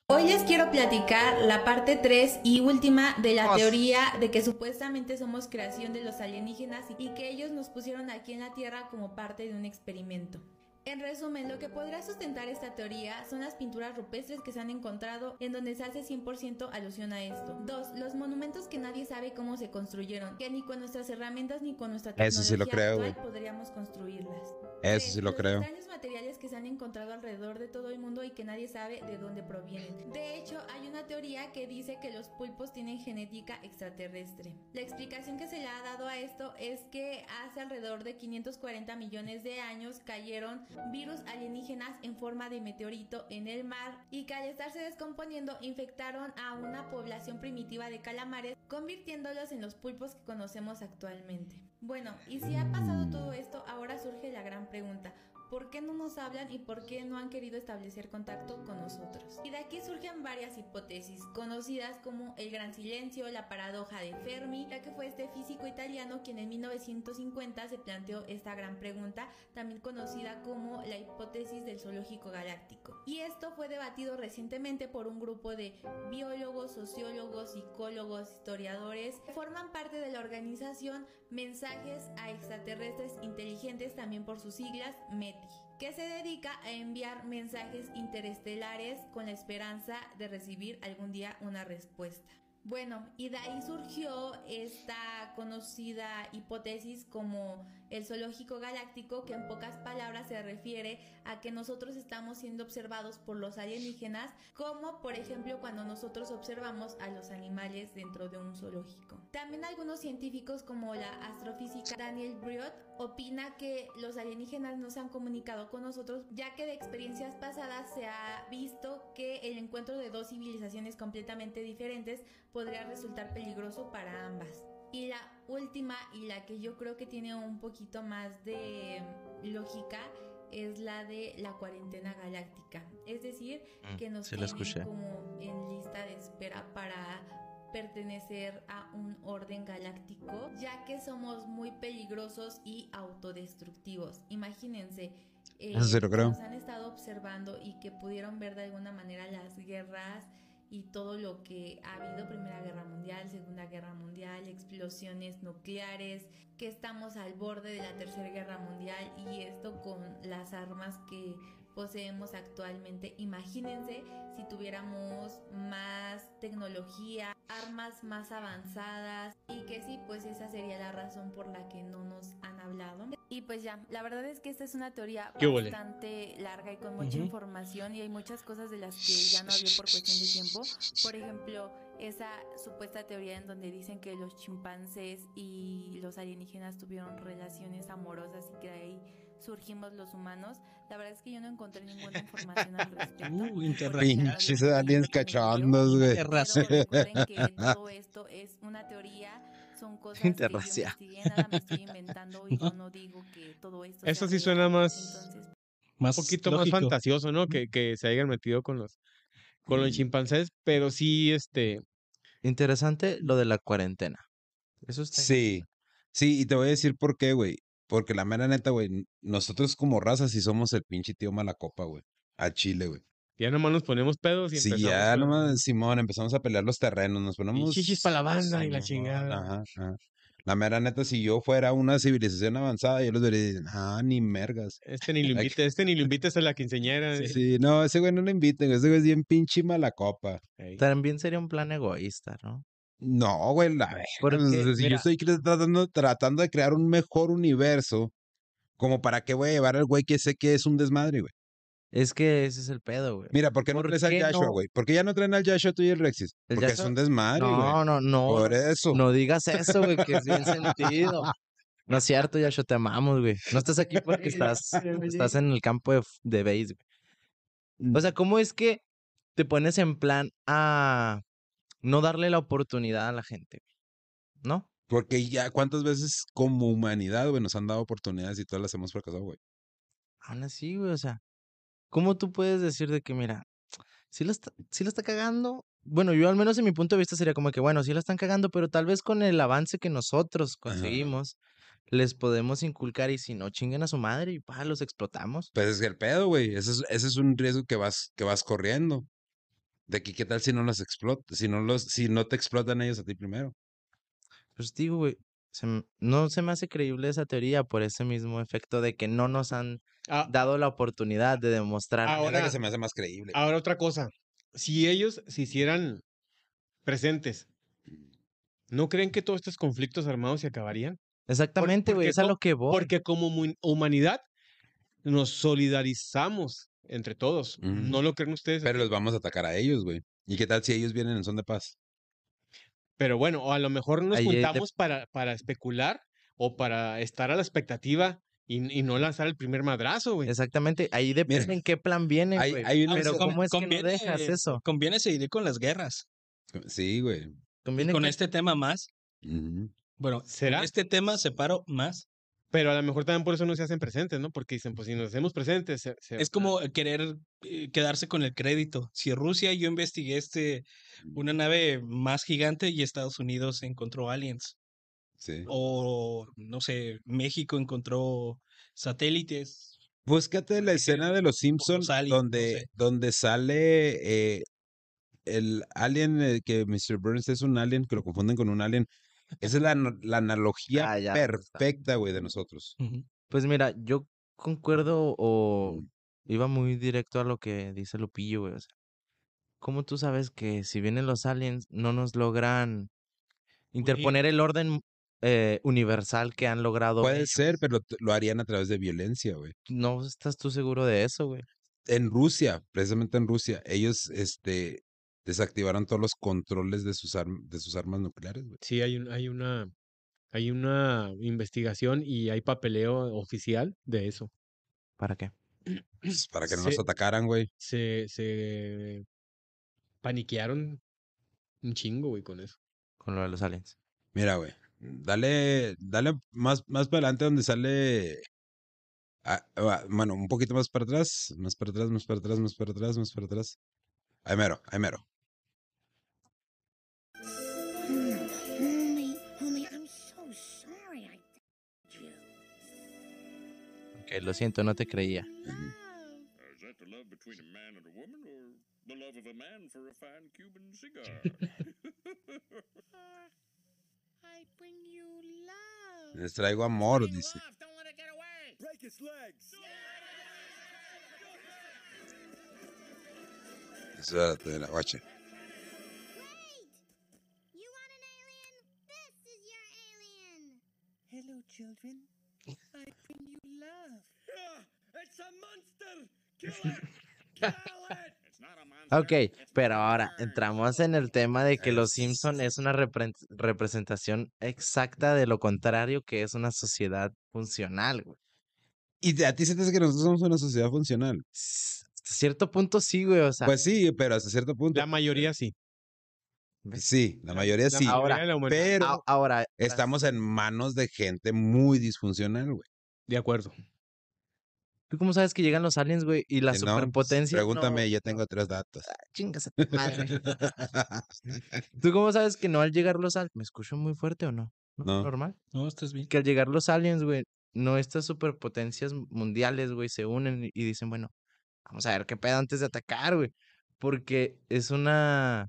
Hoy les quiero platicar la parte 3 y última de la teoría de que supuestamente somos creación de los alienígenas y que ellos nos pusieron aquí en la Tierra como parte de un experimento. En resumen, lo que podrá sustentar esta teoría son las pinturas rupestres que se han encontrado en donde se hace 100% alusión a esto. Dos, Los monumentos que nadie sabe cómo se construyeron, que ni con nuestras herramientas ni con nuestra tecnología Eso sí lo creo, actual güey. podríamos construirlas. Eso Tres, sí lo creo. Materiales que se han encontrado alrededor de todo el mundo y que nadie sabe de dónde provienen. De hecho, hay una teoría que dice que los pulpos tienen genética extraterrestre. La explicación que se le ha dado a esto es que hace alrededor de 540 millones de años cayeron virus alienígenas en forma de meteorito en el mar y que al estarse descomponiendo infectaron a una población primitiva de calamares, convirtiéndolos en los pulpos que conocemos actualmente. Bueno, y si ha pasado todo esto, ahora surge la gran pregunta. ¿Por qué no nos hablan y por qué no han querido establecer contacto con nosotros? Y de aquí surgen varias hipótesis, conocidas como el gran silencio, la paradoja de Fermi, ya que fue este físico italiano quien en 1950 se planteó esta gran pregunta, también conocida como la hipótesis del zoológico galáctico. Y esto fue debatido recientemente por un grupo de biólogos, sociólogos, psicólogos, historiadores, que forman parte de la organización Mensajes a Extraterrestres Inteligentes, también por sus siglas METI que se dedica a enviar mensajes interestelares con la esperanza de recibir algún día una respuesta. Bueno, y de ahí surgió esta conocida hipótesis como el zoológico galáctico, que en pocas palabras se refiere a que nosotros estamos siendo observados por los alienígenas, como por ejemplo cuando nosotros observamos a los animales dentro de un zoológico. También algunos científicos como la astrofísica Daniel Briot opina que los alienígenas no se han comunicado con nosotros, ya que de experiencias pasadas se ha visto que el encuentro de dos civilizaciones completamente diferentes podría resultar peligroso para ambas. Y la última y la que yo creo que tiene un poquito más de lógica es la de la cuarentena galáctica. Es decir, Mm, que nos tienen como en lista de espera para pertenecer a un orden galáctico, ya que somos muy peligrosos y autodestructivos. Imagínense, eh, Eso sí lo creo. nos han estado observando y que pudieron ver de alguna manera las guerras y todo lo que ha habido, Primera Guerra Mundial, Segunda Guerra Mundial, explosiones nucleares, que estamos al borde de la Tercera Guerra Mundial y esto con las armas que poseemos actualmente. Imagínense si tuviéramos más tecnología, armas más avanzadas y que sí, pues esa sería la razón por la que no nos han hablado. Y pues ya, la verdad es que esta es una teoría bastante larga y con mucha información y hay muchas cosas de las que ya no había por cuestión de tiempo. Por ejemplo, esa supuesta teoría en donde dicen que los chimpancés y los alienígenas tuvieron relaciones amorosas y que ahí surgimos los humanos. La verdad es que yo no encontré ninguna información al respecto. Uh. Pinches aliens cachondos, güey. Interracial. Pero recuerden que todo esto es una teoría, son cosas que yo nada me estoy inventando y yo no digo que todo esto Eso sí suena más- Entonces, Más Un poquito lógico. más fantasioso, ¿no? Que, que se hayan metido con los, con los chimpancés, pero sí, este, Interesante lo de la cuarentena. Eso está Sí, sí, y te voy a decir por qué, güey. Porque la mera neta, güey, nosotros como raza sí somos el pinche tío malacopa, güey. A Chile, güey. ya nomás nos ponemos pedos y Sí, empezamos ya nomás, Simón, empezamos a pelear los terrenos, nos y ponemos... chichis para la banda y la chingada. Ajá, ajá. La mera neta, si yo fuera una civilización avanzada, yo los vería y dirían, ah, ni mergas. Este ni lo invita, este ni lo invites a la quinceañera. Sí. Sí, no, ese güey no lo inviten, ese güey es bien pinche malacopa. Ey. También sería un plan egoísta, ¿no? No, güey, la verga. Porque, si yo estoy tratando, tratando de crear un mejor universo, como para qué voy a llevar al güey que sé que es un desmadre, güey. Es que ese es el pedo, güey. Mira, ¿por qué no ¿Por traes al qué Joshua, no? güey? ¿Por qué ya no traen al Joshua tú y el Rexis? El Porque es Joshua- un desmadre, güey. No, no, no. Por eso. No digas eso, güey, que es bien sentido. No es cierto, Yasho, te amamos, güey. No estás aquí porque estás, estás en el campo de, de base, güey. O sea, ¿cómo es que te pones en plan a no darle la oportunidad a la gente? ¿No? Porque ya, ¿cuántas veces como humanidad, güey, nos han dado oportunidades y todas las hemos fracasado, güey? Aún así, güey, o sea, ¿cómo tú puedes decir de que, mira, si la está, sí la está cagando? Bueno, yo al menos en mi punto de vista sería como que, bueno, sí la están cagando, pero tal vez con el avance que nosotros Ajá. conseguimos, les podemos inculcar y si no, chinguen a su madre y pa, los explotamos. Pues es que el pedo, güey. Ese es, ese es un riesgo que vas, que vas corriendo. De que qué tal si no los explota, si no los, si no te explotan ellos a ti primero. Pues digo, güey, se no se me hace creíble esa teoría por ese mismo efecto de que no nos han Ah, dado la oportunidad de demostrar. Ahora- que se me hace más creíble. ahora otra cosa. Si ellos se hicieran presentes, ¿no creen que todos estos conflictos armados se acabarían? Exactamente, güey, es a lo que voy. Porque como humanidad nos solidarizamos entre todos. ¿No lo creen ustedes? Pero los vamos a atacar a ellos, güey. ¿Y qué tal si ellos vienen en son de paz? Pero bueno, o a lo mejor nos Ahí, de- juntamos para, para especular o para estar a la expectativa y, y no lanzar el primer madrazo, güey. Exactamente, ahí depende en qué plan viene, hay- güey. hay una- Pero Con- ¿cómo es que no conviene- dejas eso? Conviene seguir con las guerras. Sí, güey. Conviene Con que- este tema más. Bueno, ¿Será? con este tema separo más. Pero a lo mejor también por eso no se hacen presentes, ¿no? Porque dicen, pues si nos hacemos presentes, se- se- Es como querer eh, quedarse con el crédito. Si Rusia, yo investigué este una nave más gigante y Estados Unidos encontró aliens. Sí. O no sé, México encontró satélites. Búscate la escena de los Simpsons aliens, no donde, sé. donde sale eh, el alien, eh, que Mr. Burns es un alien, que lo confunden con un alien. Esa es la, la analogía Ah, ya, perfecta, güey, de nosotros. Pues mira, yo concuerdo o iba muy directo a lo que dice Lupillo, güey. O sea, ¿cómo tú sabes que si vienen los aliens no nos logran interponer el orden eh, universal que han logrado? Puede ellos? ser, pero lo harían a través de violencia, güey. ¿No estás tú seguro de eso, güey? En Rusia, precisamente en Rusia, ellos este, desactivaron todos los controles de sus, de sus armas nucleares, güey. sí hay, un- hay una hay una investigación y hay papeleo oficial de eso. ¿Para qué? Pues, para que no nos Se- atacaran, güey. Se, se paniquearon un chingo, güey, con eso. Con lo de los aliens. Mira, güey. Dale, dale más, más para adelante donde sale. ah, ah, bueno, un poquito más para atrás, más para atrás, más para atrás, más para atrás, más para atrás. Ahí mero, ahí mero. Cuban cigar? I bring you love. Les traigo amor, dice. Espérate, mira, guacha. Hello, children. You. It's a monster. Kill it. Ok, pero ahora entramos en el tema de que Los Simpson es una repre- representación exacta de lo contrario que es una sociedad funcional, güey. Y a ti se te hace que nosotros somos una sociedad funcional. Hasta cierto punto sí, güey, o sea, Pues sí, pero hasta cierto punto. La mayoría sí. Sí, la mayoría La sí. mayoría Ahora. Pero ahora estamos en manos de gente muy disfuncional, güey. De acuerdo. ¿Tú cómo sabes que llegan los aliens, güey? Y la Si no, pues, superpotencia. Pregúntame, no, yo tengo tres datos. chingas a tu madre. ¿Tú cómo sabes que no al llegar los aliens? ¿Me escucho muy fuerte o no? No. ¿Normal? No, estás bien. Que al llegar los aliens, güey, no estas superpotencias mundiales, güey, se unen y dicen, bueno, vamos a ver qué pedo antes de atacar, güey. Porque es una.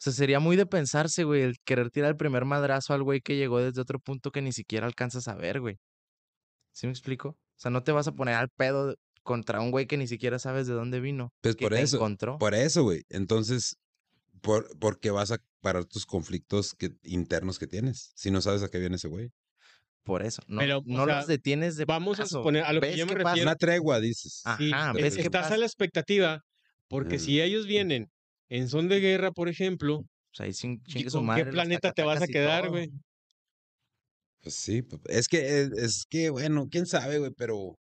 O sea, sería muy de pensarse, güey, el querer tirar el primer madrazo al güey que llegó desde otro punto que ni siquiera alcanzas a ver, güey. ¿Sí me explico? O sea, no te vas a poner al pedo contra un güey que ni siquiera sabes de dónde vino. Pues que por te eso, encontró. por eso, güey. Entonces, por, porque vas a parar tus conflictos que, internos que tienes. Si no sabes a qué viene ese güey. Por eso. No, Pero, no sea, los detienes de vamos a suponer, a lo que yo me qué pasa, refiero- Una tregua, dices. Sí, Ajá, es- ves estás pasa. a la expectativa, porque Mm. si ellos vienen en son de guerra, por ejemplo, O sea, ahí chin- ¿y chingue su ¿con madre. qué planeta te vas a quedar, güey? Pues sí, es que, es, es que, bueno, quién sabe, güey, pero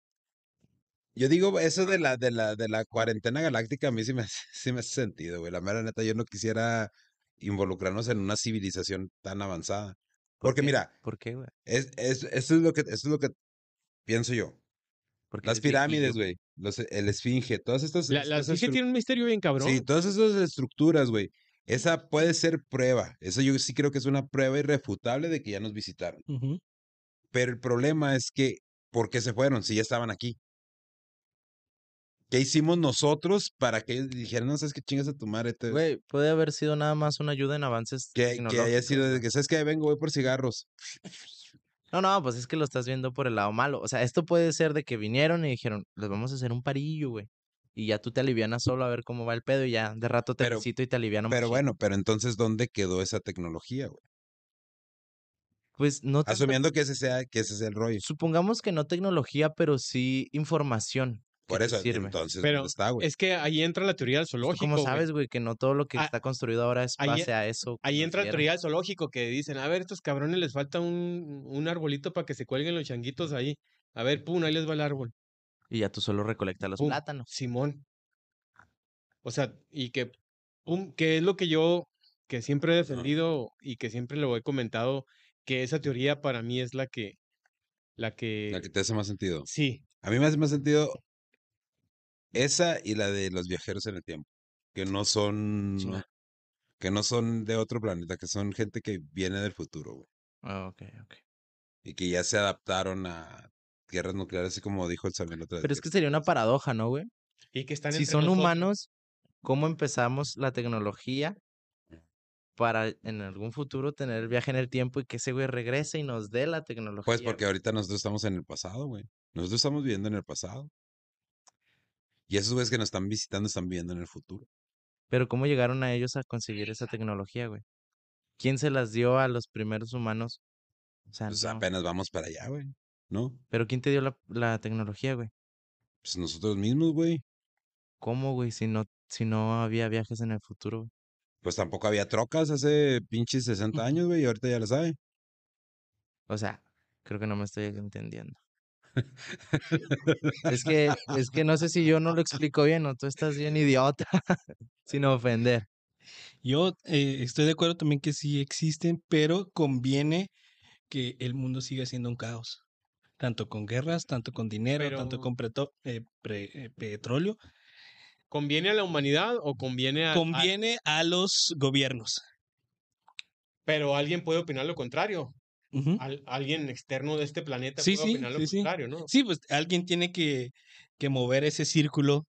yo digo, eso de la, de la, de la cuarentena galáctica a mí sí me, hace- sí me hace sentido, güey. La mera neta, yo no quisiera involucrarnos en una civilización tan avanzada. ¿Por Porque qué? mira, ¿Por qué, güey? es, es, eso es lo que, eso es lo que pienso yo. Porque Las pirámides, güey, el esfinge, todas estas, La, la esfinge tiene un misterio bien cabrón. Sí, todas esas estructuras, güey. Esa puede ser prueba. Eso yo sí creo que es una prueba irrefutable de que ya nos visitaron. Ujú. Pero el problema es que, ¿por qué se fueron si ya estaban aquí? ¿Qué hicimos nosotros para que ellos dijeran, no sabes qué chingas a tu madre? te-" Güey, puede haber sido nada más una ayuda en avances que, que haya sido que, ¿sabes qué? Vengo, voy por cigarros. No, no, pues es que lo estás viendo por el lado malo. O sea, esto puede ser de que vinieron y dijeron, les vamos a hacer un parillo, güey. Y ya tú te alivianas solo a ver cómo va el pedo y ya de rato te Pero- visito y te aliviano Pero bueno, pero entonces, ¿dónde quedó esa tecnología, güey? Pues no Asumiendo que ese sea, que ese sea el rollo. Supongamos que no tecnología, pero sí información. Por eso, sirve. entonces, Pero ¿dónde está, güey? es que ahí entra la teoría del ¿Tú zoológico. ¿Cómo sabes, güey, que no todo lo que Ah, está construido ahora es ahí- base a eso? Ahí entra la teoría del zoológico que dicen, a ver, estos cabrones les falta un, un arbolito para que se cuelguen los changuitos ahí. A ver, pum, ahí les va el árbol. Y ya tú solo recolectas los Pum, plátanos. Simón. O sea, y que, pum, que es lo que yo, que siempre he defendido y que siempre lo he comentado, que esa teoría para mí es la que, la que, La que te hace más sentido. sí, A mí me hace más sentido esa y la de los viajeros en el tiempo, que no son, que no son de otro planeta, que son gente que viene del futuro, güey, Ah, ok, ok. y que ya se adaptaron a guerras nucleares, así como dijo el Samuel otra vez. Pero es que sería una paradoja, ¿no, güey? y que están Si son nosotros. humanos, ¿cómo empezamos la tecnología para en algún futuro tener el viaje en el tiempo y que ese güey regrese y nos dé la tecnología? Pues porque ahorita nosotros estamos en el pasado, güey. Nosotros estamos viviendo en el pasado. Y esos güeyes que nos están visitando están viviendo en el futuro. Pero ¿cómo llegaron a ellos a conseguir esa tecnología, güey? ¿Quién se las dio a los primeros humanos? O sea, Pues no. apenas vamos para allá, güey. ¿No? Pero ¿quién te dio la, la tecnología, güey? Pues nosotros mismos, güey. ¿Cómo, güey? Si no, si no había viajes en el futuro. güey? Pues tampoco había trocas hace pinches 60 años, güey, y ahorita ya lo sabe. O sea, creo que no me estoy entendiendo. Es que, es que no sé si yo no lo explico bien o tú estás bien idiota, sin ofender. Yo eh, estoy de acuerdo también que sí existen, pero conviene que el mundo siga siendo un caos. Tanto con guerras, tanto con dinero, tanto con preto- eh, pre- eh, petróleo. ¿Conviene a la humanidad o conviene a, a- Conviene a los gobiernos. pero alguien puede opinar lo contrario. Al- alguien externo de este planeta Sí, puede sí, opinar lo sí, sí. contrario, ¿no? Sí, pues alguien tiene que, que mover ese círculo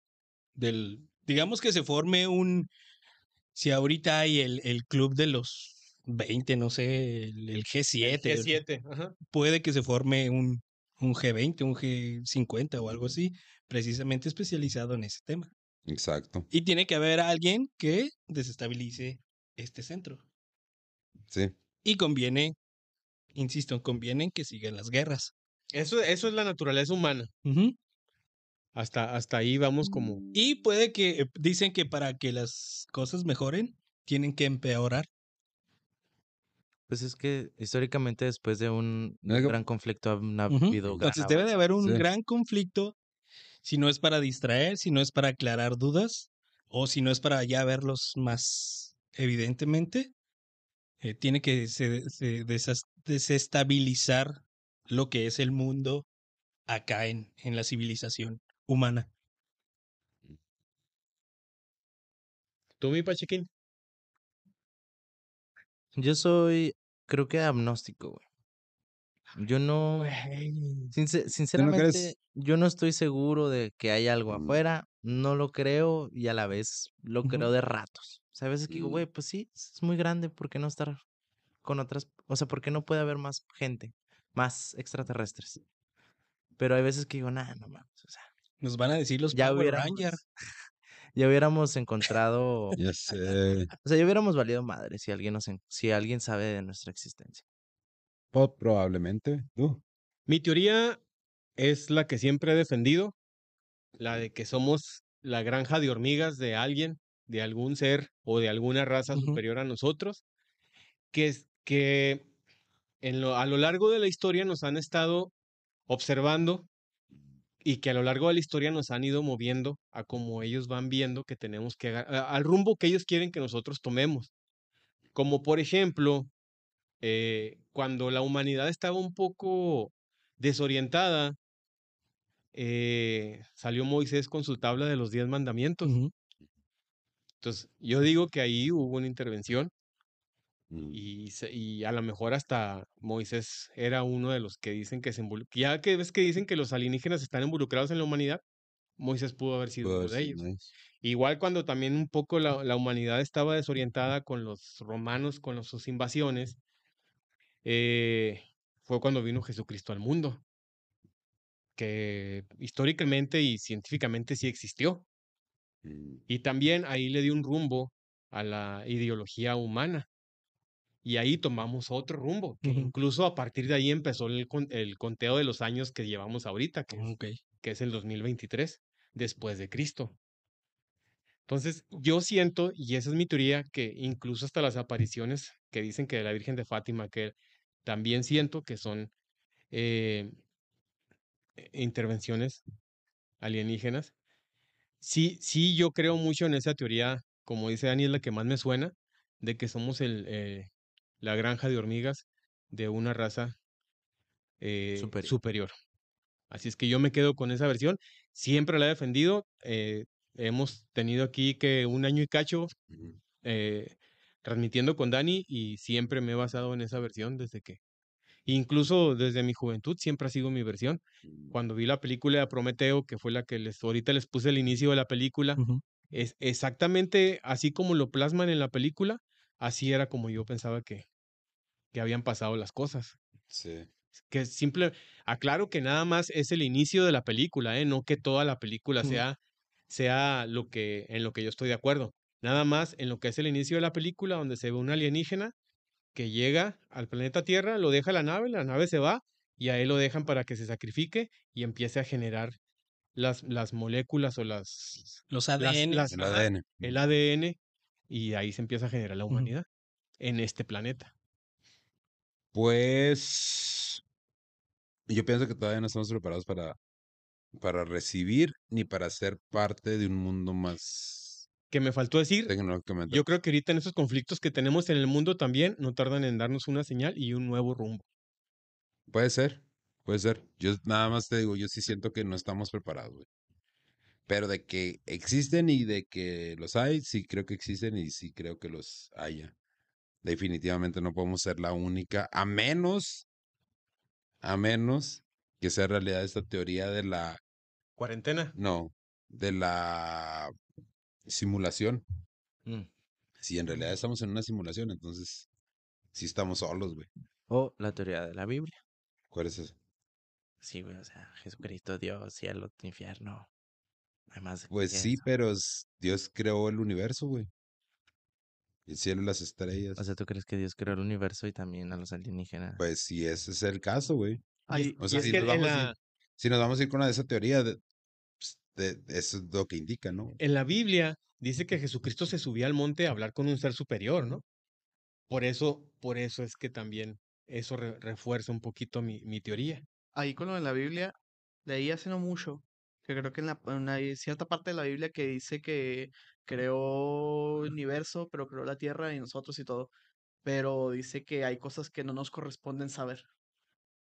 del, digamos que se forme un, si ahorita hay el, el club de los 20, no sé, el, el G7, G7, ajá. puede que se forme un, un G20, un G50 o algo así, precisamente especializado en ese tema. Exacto. Y tiene que haber alguien que desestabilice este centro. Sí. Y conviene, insisto, conviene que sigan las guerras. Eso, eso es la naturaleza humana. Hasta, hasta ahí vamos como. Y puede que, eh, dicen que para que las cosas mejoren, tienen que empeorar. Pues es que históricamente después de un Algo- gran conflicto han Ujú. habido gran Entonces debe de haber un Sí. gran conflicto, si no es para distraer, si no es para aclarar dudas, o si no es para ya verlos más evidentemente, eh, tiene que se- se desas- desestabilizar lo que es el mundo acá en, en la civilización humana. ¿Tú, mi Pachequín? Yo soy, creo que agnóstico, güey. Yo no, sincer- sinceramente, yo no estoy seguro de que hay algo Mm. afuera, no lo creo y a la vez lo creo de ratos. O sea, a veces que digo, Mm. güey, pues sí, es muy grande, ¿por qué no estar con otras? O sea, ¿por qué no puede haber más gente, más extraterrestres? Pero hay veces que digo, nah, no mames, o sea, Nos van a decir los ya Power hubiéramos, Ranger. ya hubiéramos encontrado, Ya sé. o sea, ya hubiéramos valido madre si alguien nos, en- si alguien sabe de nuestra existencia. Probablemente. ¿Tú? Mi teoría es la que siempre he defendido, la de que somos la granja de hormigas de alguien, de algún ser o de alguna raza superior a nosotros, que, es, que en lo, a lo largo de la historia nos han estado observando y que a lo largo de la historia nos han ido moviendo a como ellos van viendo que tenemos que, al rumbo que ellos quieren que nosotros tomemos. Como por ejemplo, eh, cuando la humanidad estaba un poco desorientada, eh, salió Moisés con su tabla de los diez mandamientos. Entonces, yo digo que ahí hubo una intervención Mm. y, se- y a lo mejor hasta Moisés era uno de los que dicen que se involucra. Ya que ves que dicen que los alienígenas están involucrados en la humanidad, Moisés pudo haber sido uno de ellos. nice. Igual cuando también un poco la, la humanidad estaba desorientada con los romanos, con los- sus invasiones, eh, fue cuando vino Jesucristo al mundo, que históricamente y científicamente sí existió. Mm. Y también ahí le dio un rumbo a la ideología humana. Y ahí tomamos otro rumbo, que incluso a partir de ahí empezó el, el conteo de los años que llevamos ahorita, que, es- Ok. que es el 2023, después de Cristo. Entonces, yo siento, y esa es mi teoría, que incluso hasta las apariciones que dicen que de la Virgen de Fátima, que también siento que son eh, eh, intervenciones alienígenas. Sí, sí, yo creo mucho en esa teoría, como dice Dani, es la que más me suena, de que somos el, eh, la granja de hormigas de una raza eh, Superior. superior. Así es que yo me quedo con esa versión. Siempre la he defendido. eh, hemos tenido aquí que un año y cacho eh, transmitiendo con Dani y siempre me he basado en esa versión desde que, incluso desde mi juventud, siempre ha sido mi versión. Mm. Cuando vi la película de Prometeo, que fue la que les, ahorita les puse el inicio de la película, es exactamente así como lo plasman en la película, así era como yo pensaba que, que habían pasado las cosas. Sí. Que simple, aclaro que nada más es el inicio de la película, ¿eh? no que toda la película sea, sea lo que, en lo que yo estoy de acuerdo. Nada más en lo que es el inicio de la película, donde se ve un alienígena que llega al planeta Tierra, lo deja la nave, la nave se va y a él lo dejan para que se sacrifique y empiece a generar las, las moléculas o las, Los ADN. las- El ADN. el ADN y ahí se empieza a generar la humanidad en este planeta. Pues yo pienso que todavía no estamos preparados para, para recibir ni para ser parte de un mundo más Que me faltó decir, tecnológicamente. yo creo que ahorita en esos conflictos que tenemos en el mundo también no tardan en darnos una señal y un nuevo rumbo. Puede ser, puede ser. Yo nada más te digo, yo sí siento que no estamos preparados, güey. Pero de que existen y de que los hay, sí creo que existen y sí creo que los haya. Definitivamente no podemos ser la única, a menos, a menos que sea realidad esta teoría de la, Cuarentena. no, de la simulación. Mm. Si en realidad estamos en una simulación, entonces sí estamos solos, güey. O la teoría de la Biblia. ¿Cuál es eso? Sí, güey, o sea, Jesucristo, Dios, cielo, infierno. Además, Pues ¿qué sí, pero Dios creó el universo, güey. El cielo y las estrellas. O sea, ¿tú crees que Dios creó el universo y también a los alienígenas? Pues sí, ese es el caso, güey. Ahí- O sea, si nos, vamos a la- ir, si nos vamos a ir con esa teoría, de, pues, de- eso es lo que indica, ¿no? En la Biblia dice que Jesucristo se subía al monte a hablar con un ser superior, ¿no? Por eso, por eso es que también eso re- refuerza un poquito mi, mi teoría. Ahí con lo de la Biblia, leí hace no mucho, que creo que en, la, en una- hay cierta parte de la Biblia que dice que creó el universo, pero creó la tierra y nosotros y todo. Pero dice que hay cosas que no nos corresponden saber.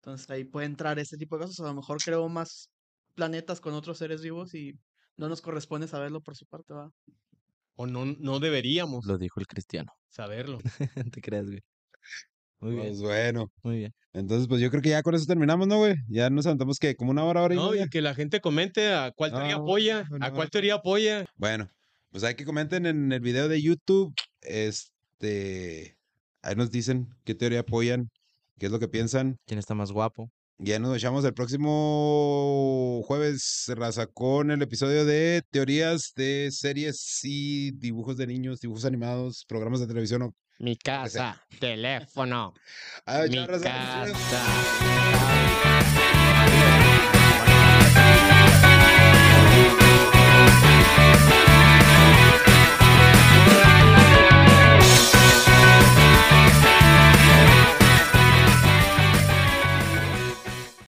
Entonces ahí puede entrar ese tipo de cosas. A lo mejor creó más planetas con otros seres vivos y no nos corresponde saberlo por su parte, ¿va? O no, no deberíamos Lo dijo el cristiano. saberlo. ¿Te creas, güey? Muy bien. Pues bueno. Muy bien. Entonces, pues yo creo que ya con eso terminamos, ¿no, güey? Ya nos aventamos que como una hora, hora y No, media. y que la gente comente a cuál teoría No, apoya, no, a no. cuál teoría apoya. Bueno, pues hay que comenten en el video de YouTube. Este. Ahí nos dicen qué teoría apoyan, qué es lo que piensan. ¿Quién está más guapo? Ya nos echamos el próximo jueves, raza, con el episodio de teorías de series y dibujos de niños, dibujos animados, programas de televisión. O mi casa, teléfono. Ah, mi chao, casa.